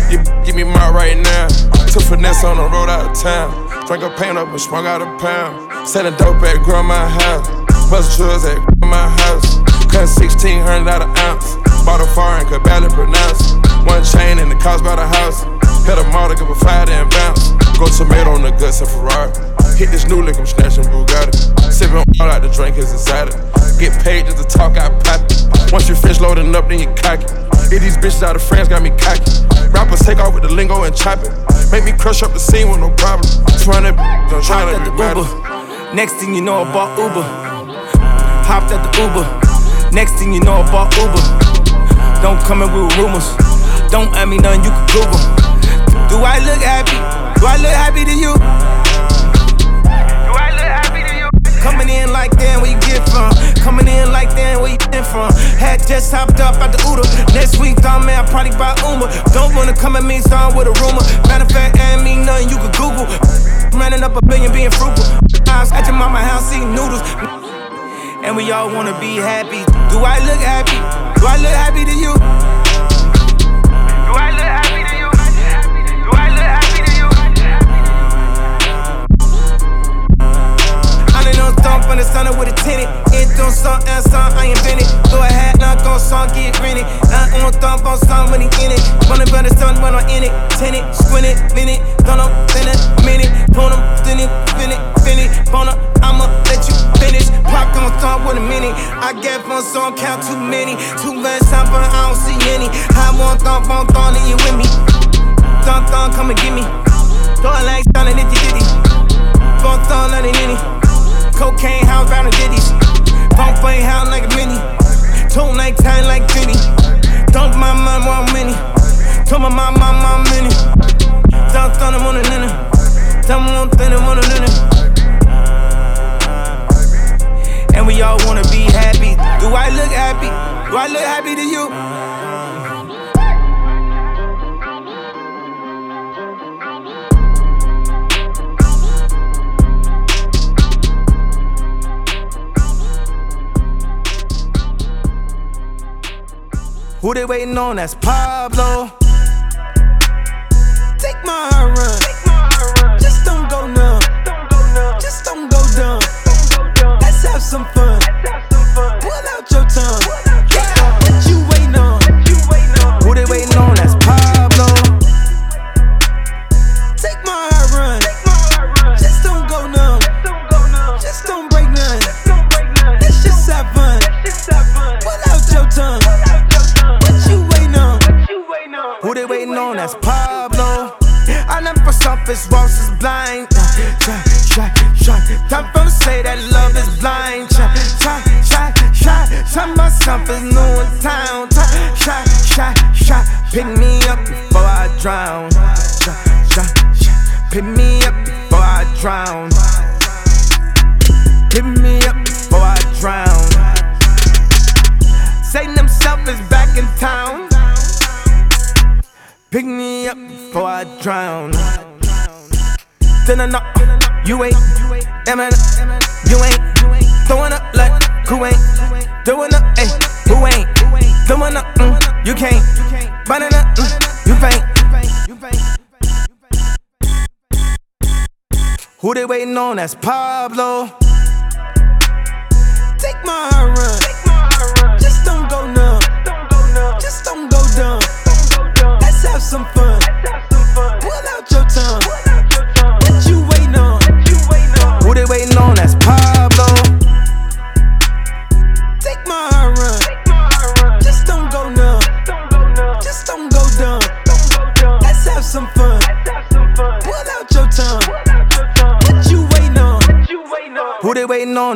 You give me my right now. Took finesse on the road out of town. Drank a paint up and sprung out a pound. Selling dope at grandma house. Bust drugs at grandma house. Cut 1600 out an ounce. Bought a foreign, could barely pronounce. One chain and the cost about the house. Hit a model, give a fire and bounce. Go tomato on the guts of Ferrari. Hit this new lick, I'm snatching Bugatti. Sipping all out the drink is inside it. Get paid just to talk, I pop it. Once you finish loading up, then you cock it. Hit these bitches out of France, got me cocky. Rappers take off with the lingo and chop it. Make me crush up the scene with no problem. Trying to, I'm trying to the Uber. Next thing you know, I bought Uber. Hopped at the Uber. Next thing you know, I bought Uber. Don't come in with rumors. Don't ask me nothing, you can Google. Do I look happy? Do I look happy to you? Coming in like damn, where you get from? Coming in like damn, where you from? Had just hopped up at the Uda. Next week, dog man, I probably buy Uber. Don't wanna come at me, start with a rumor. Matter of fact, ain't mean nothing you can Google. Running up a billion, being frugal. I was at your mama house eating noodles. And we all wanna be happy. Do I look happy? Do I look happy to you? Do I look happy Thump on the sun with a tenant. It don't song and song, I invented. Go ahead, knock on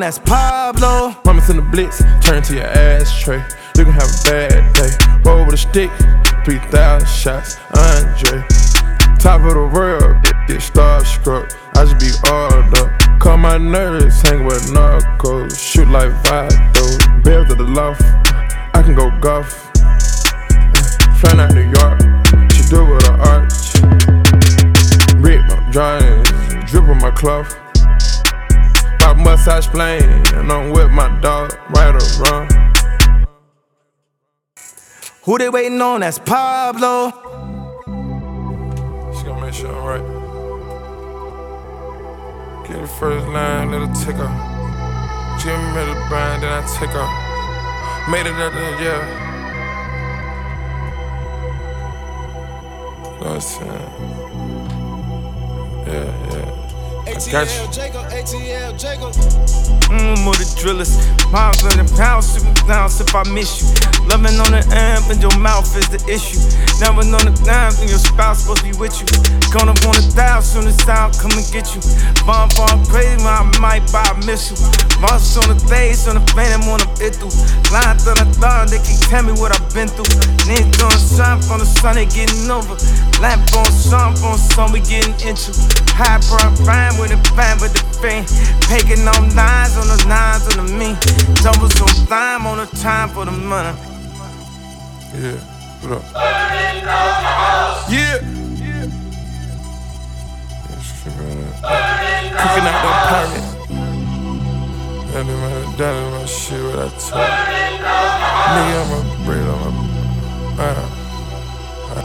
That's Pablo. Mama's in the blitz, turn to your ashtray. You can have a bad day. Roll with a stick, 3,000 shots, Andre. Top of the world, get starstruck. I just be all up. Call my nerves, hang with narcos. Shoot like Vado. Bells of the loft, I can go golf. Uh, flying out New York, she do it with an arch. Rick, I'm drying, drip on my cloth. Pop mustache plane, and I'm with my dog, right or wrong. Who they waiting on? That's Pablo. She gonna make sure I'm right. Get the first line, let it tick off. Jimmy made the bind, then I tick off. Made it up there, yeah. You know what I'm saying? Yeah, yeah. I got you. Jacob, ATL, Jacob. Mmm, with the drillers. Miles in the pound, shoot me down if I miss you. Loving on the amp and your mouth is the issue. Never known the times when your spouse supposed to be with you. Gonna wanna die soon as time come and get you. Bomb, bomb, crazy when I might buy a missile. Monsters on the face, on the phantom, on the it through. Lying through the thought, they can tell me what I've been through. Niggas doing something from the sun, they getting over. Lamp on some, on sun, we getting into. High prime with a fine with the fiend. Taking on nines on the nines on the me. Doubles on time on the time for the money. Yeah, what up? Yeah. Cooking out that pirate. That in my, that in my shit, what I talk. Nigga, I'm a bread on my. Uh, uh.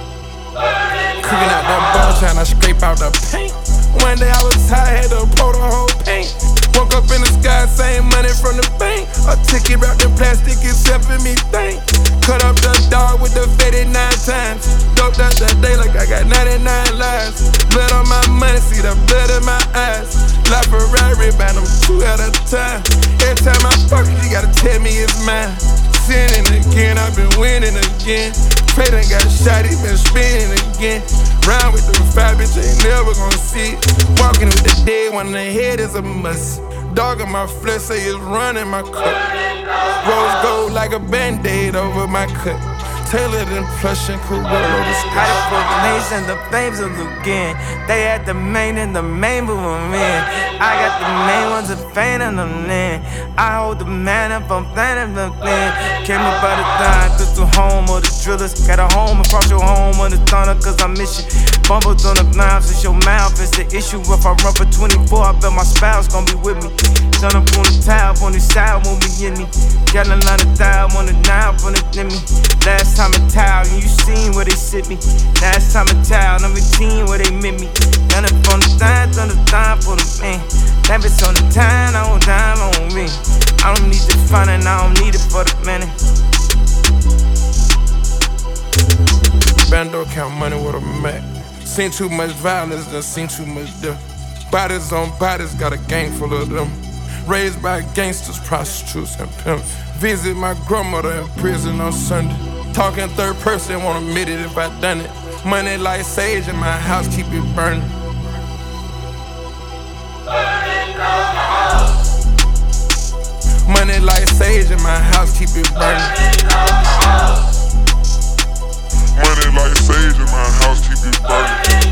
Cooking out that ball, trying to scrape out the paint. One day I was tired, had to pour the whole paint. Woke up in the sky, same money from the bank. A ticket wrapped in plastic, it's helping me think. Cut up the dog with the faded nine times. Doped out that day like I got 99 lives. Blood on my money, see the blood in my eyes. Like Ferrari, man, I'm two at a time. Every time I fuck you gotta tell me it's mine. Sinning again, I've been winning again. Trey done got shot, he been spinning again. Round with the five bitch, ain't never gonna see it. Walking with the dead, one in the head is a must. Dog in my flesh, say it's running my cup. Rose gold like a band-aid over my cut. Tailored in and cool Hiding for the nation, the babes of again. They had the main and the main moving in. I got the main ones that faint on them in. I hold the man up, I'm planning the thing. Came up by the time, through the home of the drillers. Got a home across your home on the thunder, cause I miss you. Bumbled on the knives, it's your mouth, it's the issue. If I run for 24, I bet my spouse gon' be with me. Turn up on the tab, on the side, won't be in me. Got a line of dial on the nine, on the me. Last time in town, you seen where they sit me. Last time in town, I'm 18 where they met me. Done it from the time, done the time for the man. Bitch on the time, I don't time on me. I don't need the fun and I don't need it for the money. Bando count money with a Mac. Seen too much violence, done seen too much death. Bodies on bodies, got a gang full of them. Raised by gangsters, prostitutes, and pimps. Visit my grandmother in prison on Sunday. Talking third person, won't admit it if I done it. Money like sage in my house, keep it burning. Money like sage in my house, keep it burning. Money like sage in my house, keep it burning.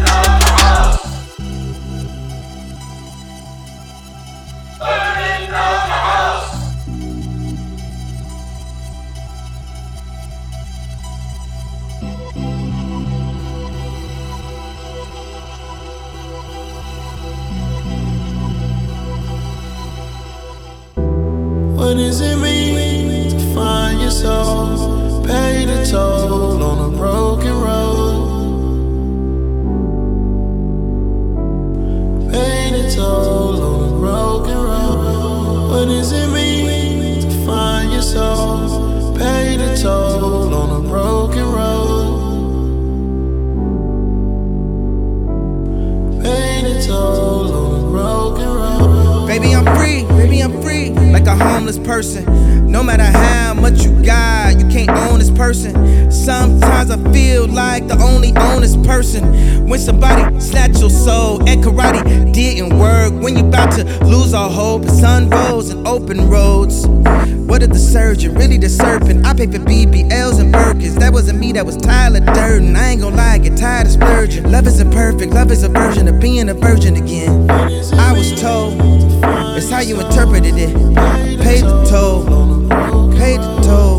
What does it mean to find your soul? Pay toll on a broken road. The toll on a broken road. What does it mean to find your soul? The toll on a broken road. The toll on a broken road. Baby, I'm free, baby, I'm free, like a homeless person. No matter how much you got, you can't own this person. Sometimes I feel like the only honest person. When somebody snatch your soul and karate, didn't work. When you about to lose all hope. The sun rose and open roads. What did the surgeon, really the serpent? I paid for BBLs and Birkins. That wasn't me, that was Tyler Durden. I ain't gonna lie, I get tired of splurging. Love isn't perfect, love is a version of being a virgin again. I was told, it's how you interpreted it. Paid the toll, paid the toll.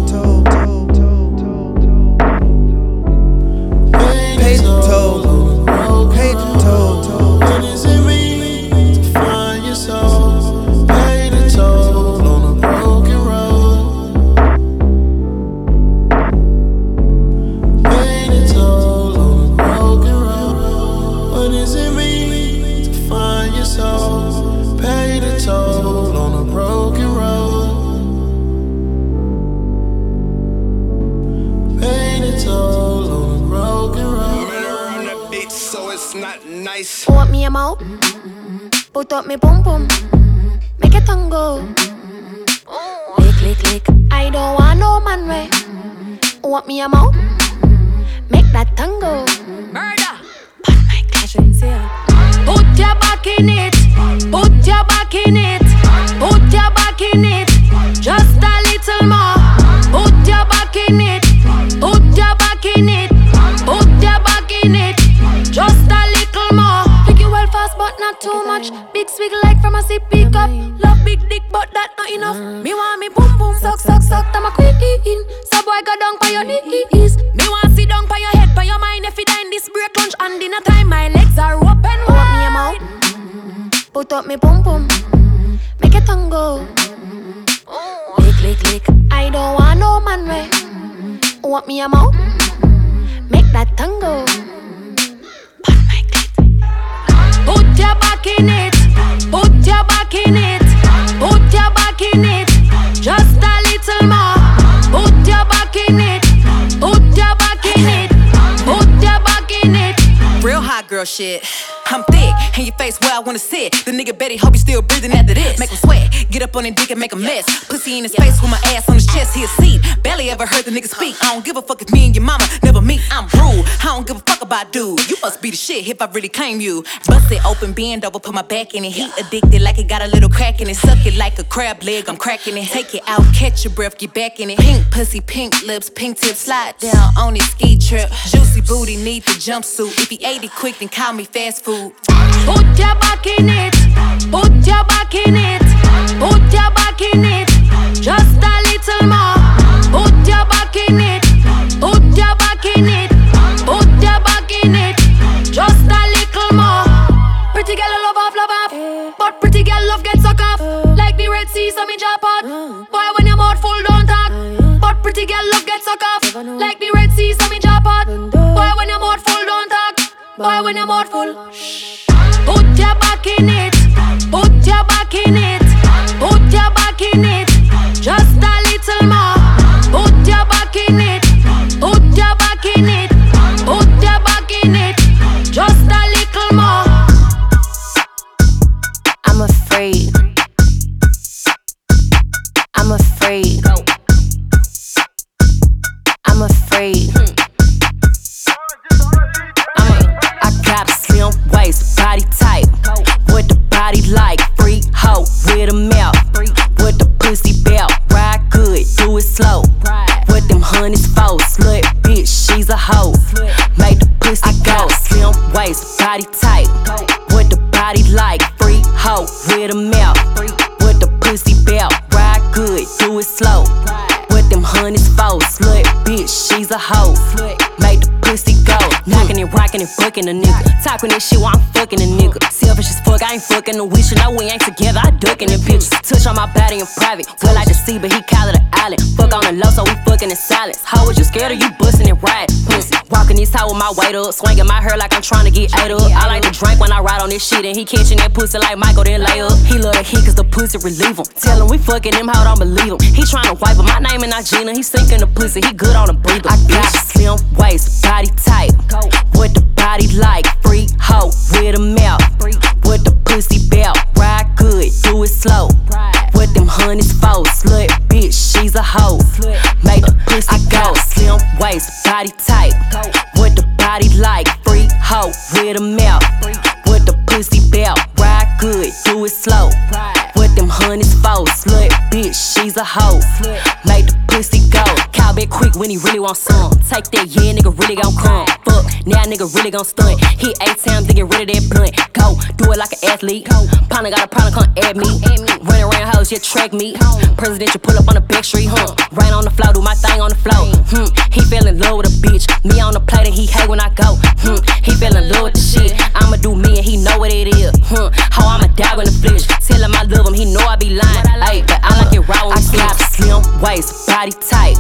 Don't give a fuck about dude. You must be the shit if I really claim you. Bust it open, bend over, put my back in it. Heat addicted like it got a little crack in it. Suck it like a crab leg, I'm cracking it. Take it out, catch your breath, get back in it. Pink pussy, pink lips, pink tip, slide down on his ski trip. Juicy booty, need the jumpsuit. If he ate it quick, then call me fast food. Put your back in it. Put your back in it. Put your back in it. Just a little more. Off. Like the Red Sea, so me drop out. Boy, when your mouth full, don't talk. Boy, when your mouth full. Put your back in it. Put your back in it. Put your back in it. Just a little more. With a mouth. With the pussy belt, ride good, do it slow. With them honeys for, slut bitch, she's a hoe. Make the pussy go. Slim waist, body type. What the body like? Free hoe with a mouth. With the pussy belt, ride good, do it slow. With them honeys for, slut bitch, she's a hoe. Make the pussy go. Knocking and rocking and fucking a nigga. Talking this shit while I'm fucking a nigga. Selfish as fuck, I ain't fucking no wish. Know we ain't together, I ducking the bitches. Touch on my body in private. Well, like to see, but he call it an island. Fuck on the low, so we fucking in silence. How was you scared of you busting and ride? Pussy. Walking this hoe with my weight up. Swinging my hair like I'm trying to get ate up. I like to drink when I ride on this shit. And he catching that pussy like Michael, then lay up. He love the heat cause the pussy relieve him. Tell him we fucking him, how don't believe him. He trying to wipe up my name and not Gina. He sinking the pussy, he good on the breather. I got slim waist, body tight. What the body like? Free hoe with a mouth. With the pussy belt, ride good, do it slow. With them honeys for, slut bitch, she's a hoe. Make the pussy go. Slim waist, body tight. What the body like? Free hoe with a mouth. With the pussy belt, ride good, do it slow. What them honeys for? Slut, bitch, she's a hoe. Make the pussy go. Back quick when he really want some. Take that, yeah, nigga really gon' come. Fuck, now nigga really gon' stunt. Hit eight times to get rid of that blunt. Go, do it like an athlete. Partner got a problem, come at me. Run around hoes, yeah, track me. Presidential pull up on the back street, huh? Rain on the floor, do my thing on the floor. Hmm, he fell in love with a bitch. Me on the plate and he hate when I go. Hmm, he fell in love with the shit. I'ma do me and he know what it is. Hmm, how I'ma die in the flesh. Tell him I love him, he know I be lying. Ayy, but I like it raw I got slim waist, body tight.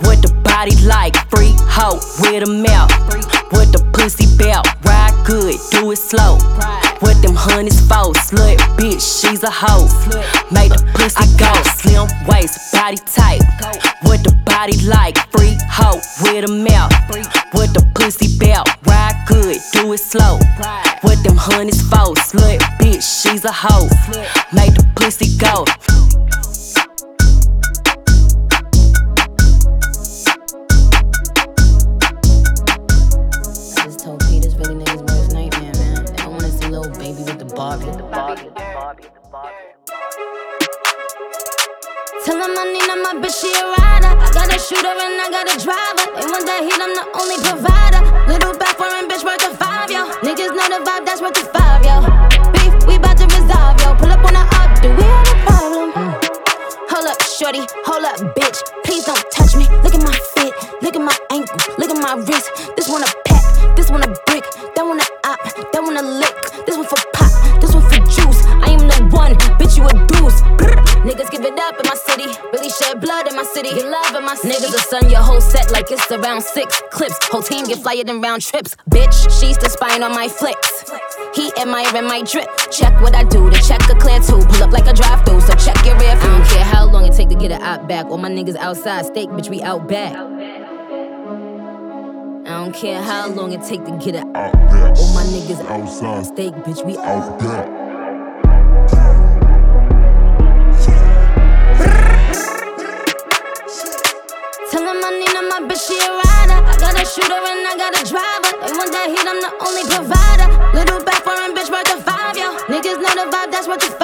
What the body like? Free hoe with a mouth. What the pussy belt? Ride good, do it slow. What them honeys for? Slut, bitch, she's a hoe. Make the pussy go. Slim waist, body tight. What the body like? Free hoe with a mouth. What the pussy belt? Ride good, do it slow. What them honeys for? Slut, bitch, she's a hoe. Make the pussy go. Really niggas' worst nightmare, man. They don't wanna see little baby with the Barbie. Tell him I need my bitch, she a rider. I got a shooter and I got a driver. They want that heat, I'm the only provider. Little back foreign bitch worth a five, yo. Niggas know the vibe, that's worth a five, yo. Beef, we bout to resolve, yo. Pull up on the up, do we have a problem? Hold up, shorty, hold up, bitch. Please don't touch me. Look at my fit, look at my ankle, look at my wrist. This one a pack, this one a brick, lick. This one for pop, this one for juice. I am the one, bitch, you a deuce. Brr. Niggas give it up in my city, really shed blood in my city, get love in my city. Niggas will sun your whole set like it's around six clips. Whole team get flyer than round trips. Bitch, she's the spine on my flicks. He admiring my drip. Check what I do to check a clear two. Pull up like a drive through, so check your rear view. I don't care how long it take to get it out back. All my niggas outside, steak, bitch, we out back. I don't care how long it take to get it out back. All my niggas outside, steak, bitch, we out back. Tell him I need my bitch, she a rider. I got a shooter and I got a driver. They want that heat, I'm the only provider. Little back foreign bitch worth a five, yo. Niggas know the vibe, that's worth a five,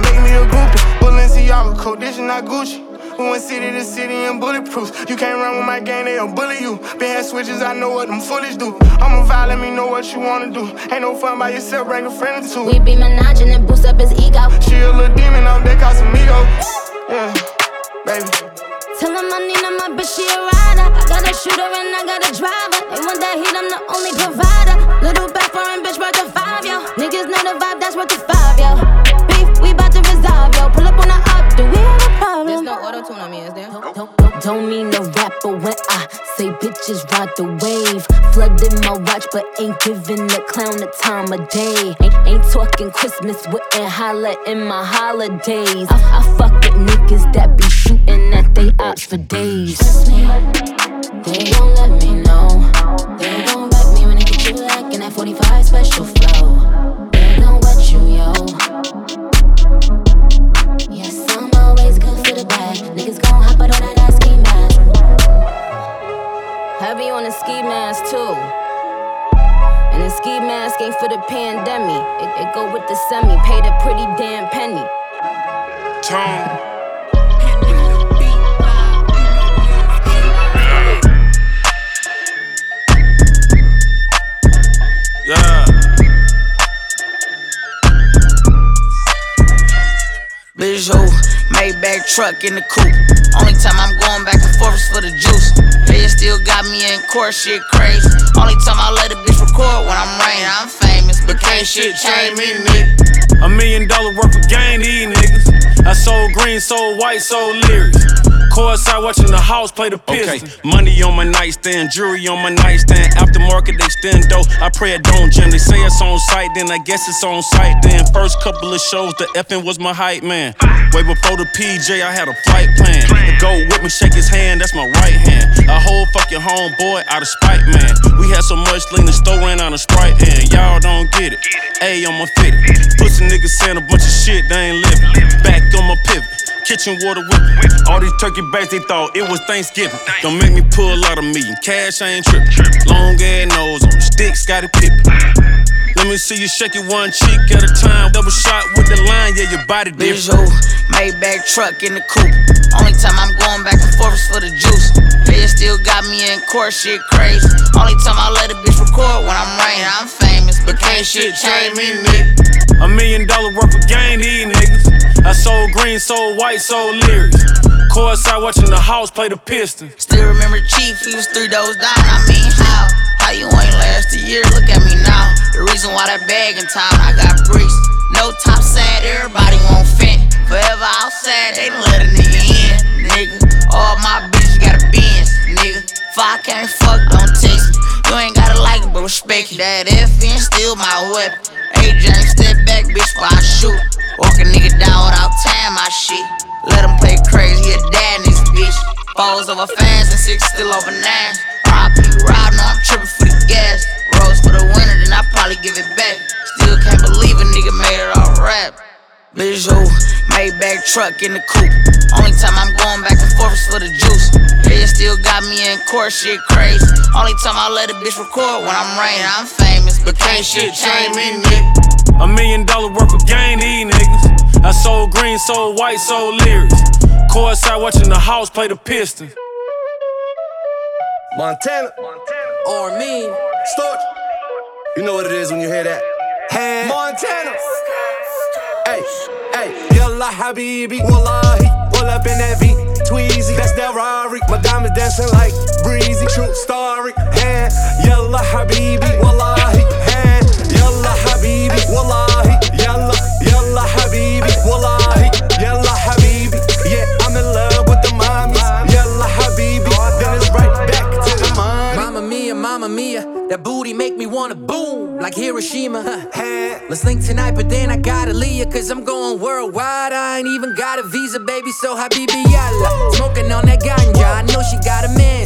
make me a groupie. Balenciaga, Codition, not Gucci. We went city to city and bulletproof. You can't run with my gang, they'll bully you. Been had switches, I know what them foolish do. I'm a vibe, let me know what you wanna do. Ain't no fun by yourself, bring a friend or two. We be menaging and boost up his ego. She a little demon on that Casamigo. Yeah, baby. Tell him I need him, my bitch, she a rider. I got a shooter and I got a driver. They want that heat, I'm the only provider. Little back foreign bitch worth a five, yo. Niggas know the vibe, that's worth a five, Don't, mean to rap, but when I say bitches ride the wave, flooding my watch, but ain't giving the clown the time of day. Ain't, ain't talking Christmas, wouldn't holla in my holidays. I, I fuck with niggas that be shooting at they ops for days. Trust me, They gon' let me know. They gon' wreck me when they get you like in that 45 on the ski mask too. And the ski mask ain't for the pandemic. It, it go with the semi. Paid a pretty damn penny. Tone. Yeah. Bijou, Maybach truck in the coupe. Only time I'm going back and forth is for the juice. They still got me in court, shit crazy. Only time I let a bitch record when I'm rain. I'm famous, but can't shit change me, nigga. A million dollar worth of game, these niggas. I sold green, sold white, sold lyrics. Courtside watching the house play the Pistons. Okay. Money on my nightstand, jewelry on my nightstand. Aftermarket Though I pray it don't jam. They say it's on site, then I guess it's on site. Then first couple of shows, the effing was my hype man. Way before the PJ, I had a flight plan. To go with me, shake his hand, that's my right hand. A whole fucking homeboy out of spite, man. We had so much lean, the store ran out of Sprite, and y'all don't get it. A on my fitted. Pussy niggas saying a bunch of shit, they ain't living. Back on my pivot. Kitchen water whipping. All these turkey bags, they thought it was Thanksgiving. Don't make me pull out of me. Cash, I ain't tripping. Long ass nose on stick, Scottie Pippen. Let me see you shake it one cheek at a time. Double shot with the line, yeah, your body different. Oh, Maybach truck in the coupe. Only time I'm going back and forth is for the juice. They still got me in court, shit crazy. Only time I let a bitch record when I'm raining. I'm famous, but can't shit change me, nigga. A million dollar worth of gain, these niggas. I sold green, sold white, sold lyrics. Courtside watching the house play the Pistons. Still remember Chief, he was three doors down. I mean, how? How you ain't last a year? Look at me now. The reason why that bag in town, I got bricks. No top sad, everybody won't fit. Forever outside, they let a nigga in, nigga. All my bitches got a Benz, nigga. If I can't fuck, don't text. You ain't gotta like it, but respect it. That FN still my weapon. AJ, step back, bitch, while I shoot. Walk a nigga down without tying my shit. Let him play crazy, a dad in this bitch. Balls over fans and six still over nine. RIP ride, no, I'm tripping for the gas. Rose for the winter, then I probably give it back. Still can't believe a nigga made it all rap. Visual, Maybach truck in the coupe. Only time I'm going back and forth is for the juice. They still got me in court, shit crazy. Only time I let a bitch record when I'm raining. I'm famous, but can't shit change me, nigga. A million dollar worth of gain, these niggas. I sold green, sold white, sold lyrics. Courtside watching the house play the Pistons. Montana. Montana. Or me, Storch. You know what it is when you hear that. Hey, Montana. Hey. Yalla habibi. Wallahi. Pull up in that V. Tweezy. That's that Rari. My diamonds dancing like breezy. True story. Hand. Yalla habibi. Wallahi. That booty make me wanna boom like Hiroshima. Let's link tonight, but then I gotta leave ya, cause I'm going worldwide. I ain't even got a visa, baby, so habibi yalla. Smoking on that ganja, I know she got a man.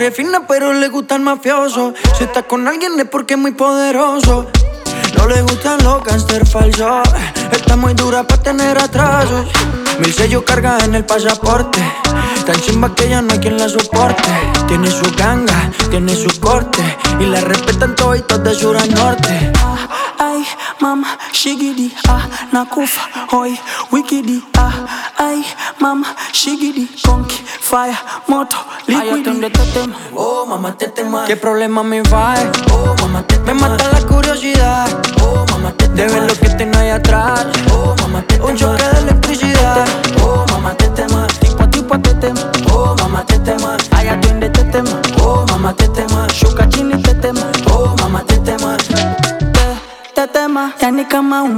La chore es fina pero le gusta el mafioso. Si está con alguien es porque es muy poderoso. No le gustan los gangster falsos. Está muy dura para tener atrasos. Mil sellos carga en el pasaporte. Tan chimba que ya no hay quien la soporte. Tiene su ganga, tiene su corte. Y la respetan todos de sur a norte. Ay, mama, shigidi, ah, nakufa, hoy, wikidi, ah, ay, mama, shigidi, conky, fire, moto, liquidi. oh, mamá, te tema. ¿Qué problema me va? Oh, mamá, te Me mata la curiosidad, oh,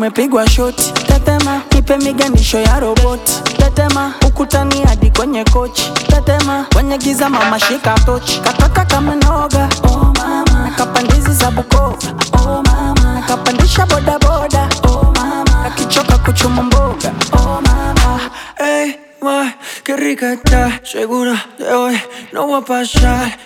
umepigwa shoti. Tetema, nipe miganisho ya roboti. Tetema, ukutani hadi kwenye kochi. Tetema, kwenye giza mama shika tochi, kataka kama noga. Oh mama, nakapandizi za Bukoba. Oh mama, nakapandisha bodaboda oh mama, akichoka kuchuma mboga. Oh mama, hey, qué rica está, segura de hoy no va a pasar,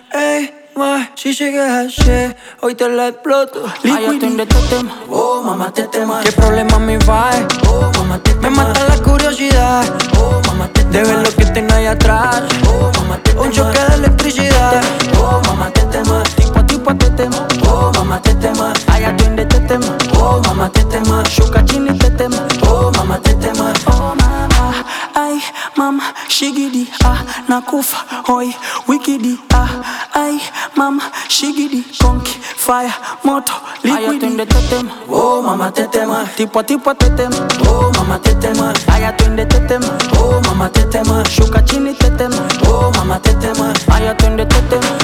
hey si sigues así, hoy te la exploto. Ay, te tema, oh mamá te tema. ¿Qué problema me va? Oh mamá te tema. Me mata la curiosidad, oh mamá te tema. De ver lo que tengo ahí atrás, oh mamá te tema. Un choque de electricidad, oh mamá te tema. Tipo a tipo te tema, oh mamá te tema. Ay, atiende te tema, oh mamá te tema. Shuka chini te tema, oh mamá te tema. Mama, ay mama, shigidi, ah, nakufa, hoy, wikidi, ah, ay mama, shigidi, konki, fire, moto, liquidi. Aya oh mama tetema, tipo tipo tetema, oh mama tetema. Aya twende tetema, oh mama tetema, shuka chini tetema, oh mama tetema. Aya twende tetema,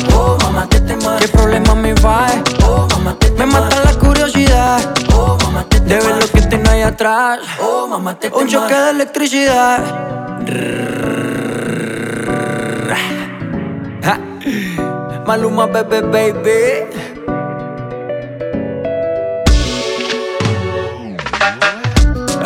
atrás, oh mama tetema. Un choque de electricidad. Maluma, baby, baby.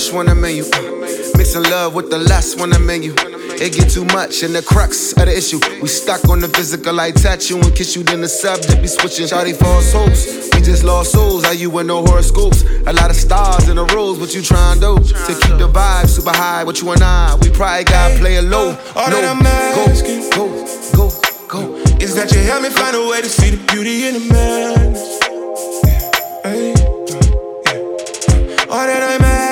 rush when I'm in you. Mixing love with the lust when I'm in you. It get too much, and the crux of the issue. We stuck on the physical, I touch you and kiss you, then the subject be switching. Shawty false hopes, we just lost souls. Are you with no horoscopes? A lot of stars in the rows, what you trying to do? To keep the vibe super high, what you and I, we probably gotta play it low. Uh, all no, that I'm asking, go, go, go, go. Is that you help me find a way to see the beauty in the madness? Hey. All that I'm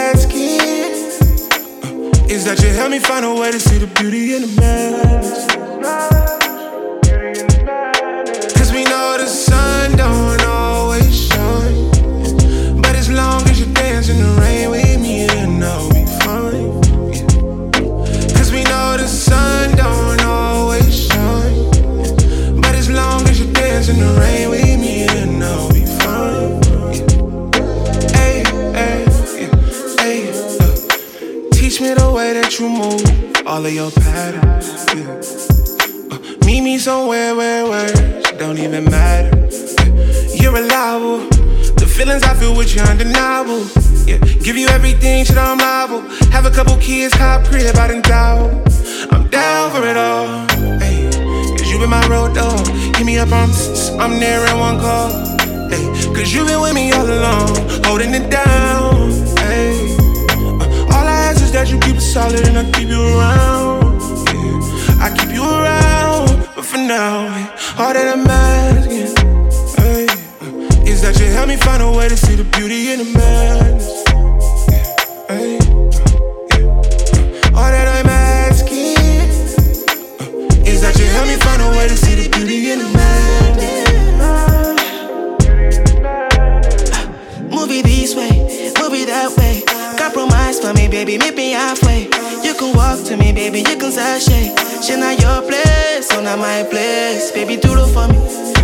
is that you help me find a way to see the beauty in the madness. You move, all of your patterns. Yeah. Uh, meet me somewhere where words don't even matter. Yeah. You're reliable. The feelings I feel with you undeniable. Yeah, give you everything, shit, I'm liable. Have a couple kids, hot crib out in doubt. I'm down for it all. Hey, cause you been my road dog. Hit me up, I'm, I'm there in one call. Hey, cause you been with me all along, holding it down. Is that you keep it solid and I keep you around. Yeah, I keep you around, but for now, all that I'm asking hey, is that you help me find a way to see the beauty in the madness. Yeah, hey. All that I'm asking uh, is that you help me find a way to see the beauty in the madness. for me, baby, meet me halfway. You can walk to me, baby, you can sashay. She not your place, so not my place. Baby, do it for me.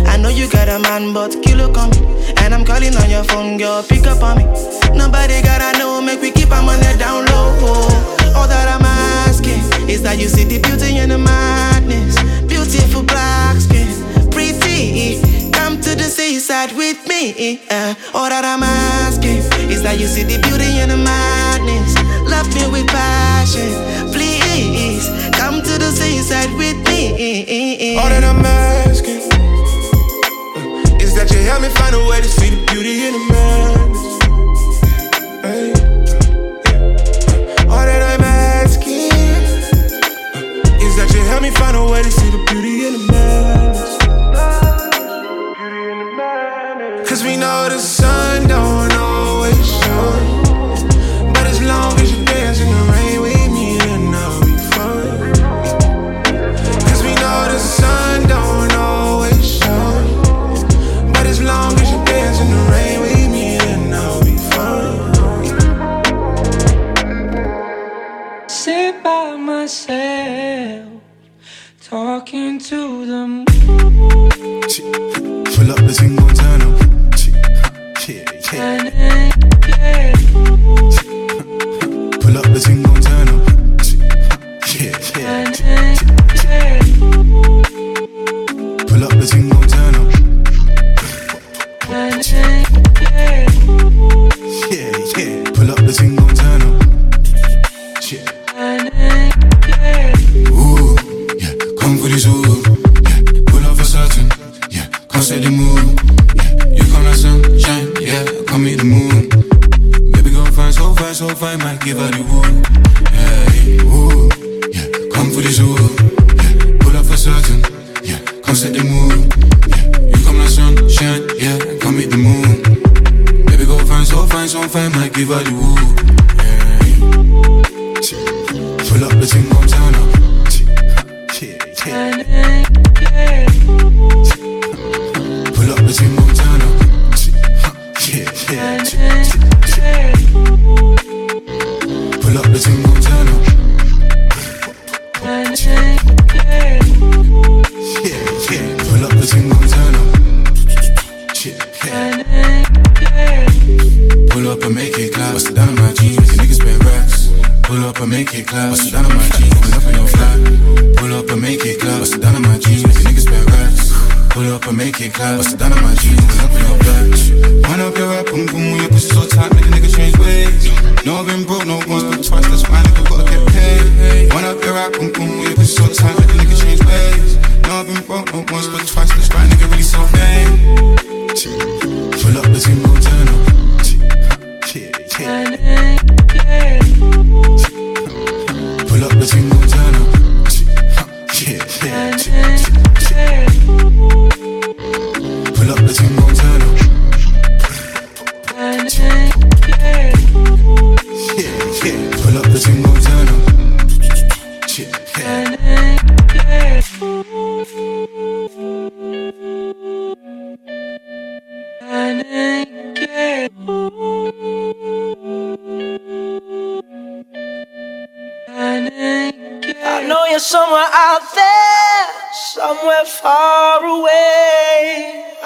I know you got a man, but kill a come. And I'm calling on your phone, girl, pick up on me. Nobody gotta know, make we keep our money down low. All that I'm asking is that you see the beauty in the madness. Beautiful black skin, pretty to the seaside with me. Uh, all that I'm asking is that you see the beauty in the madness. Love me with passion, please. Come to the seaside with me. All that I'm asking is that you help me find a way to see the beauty in the madness.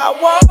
I want.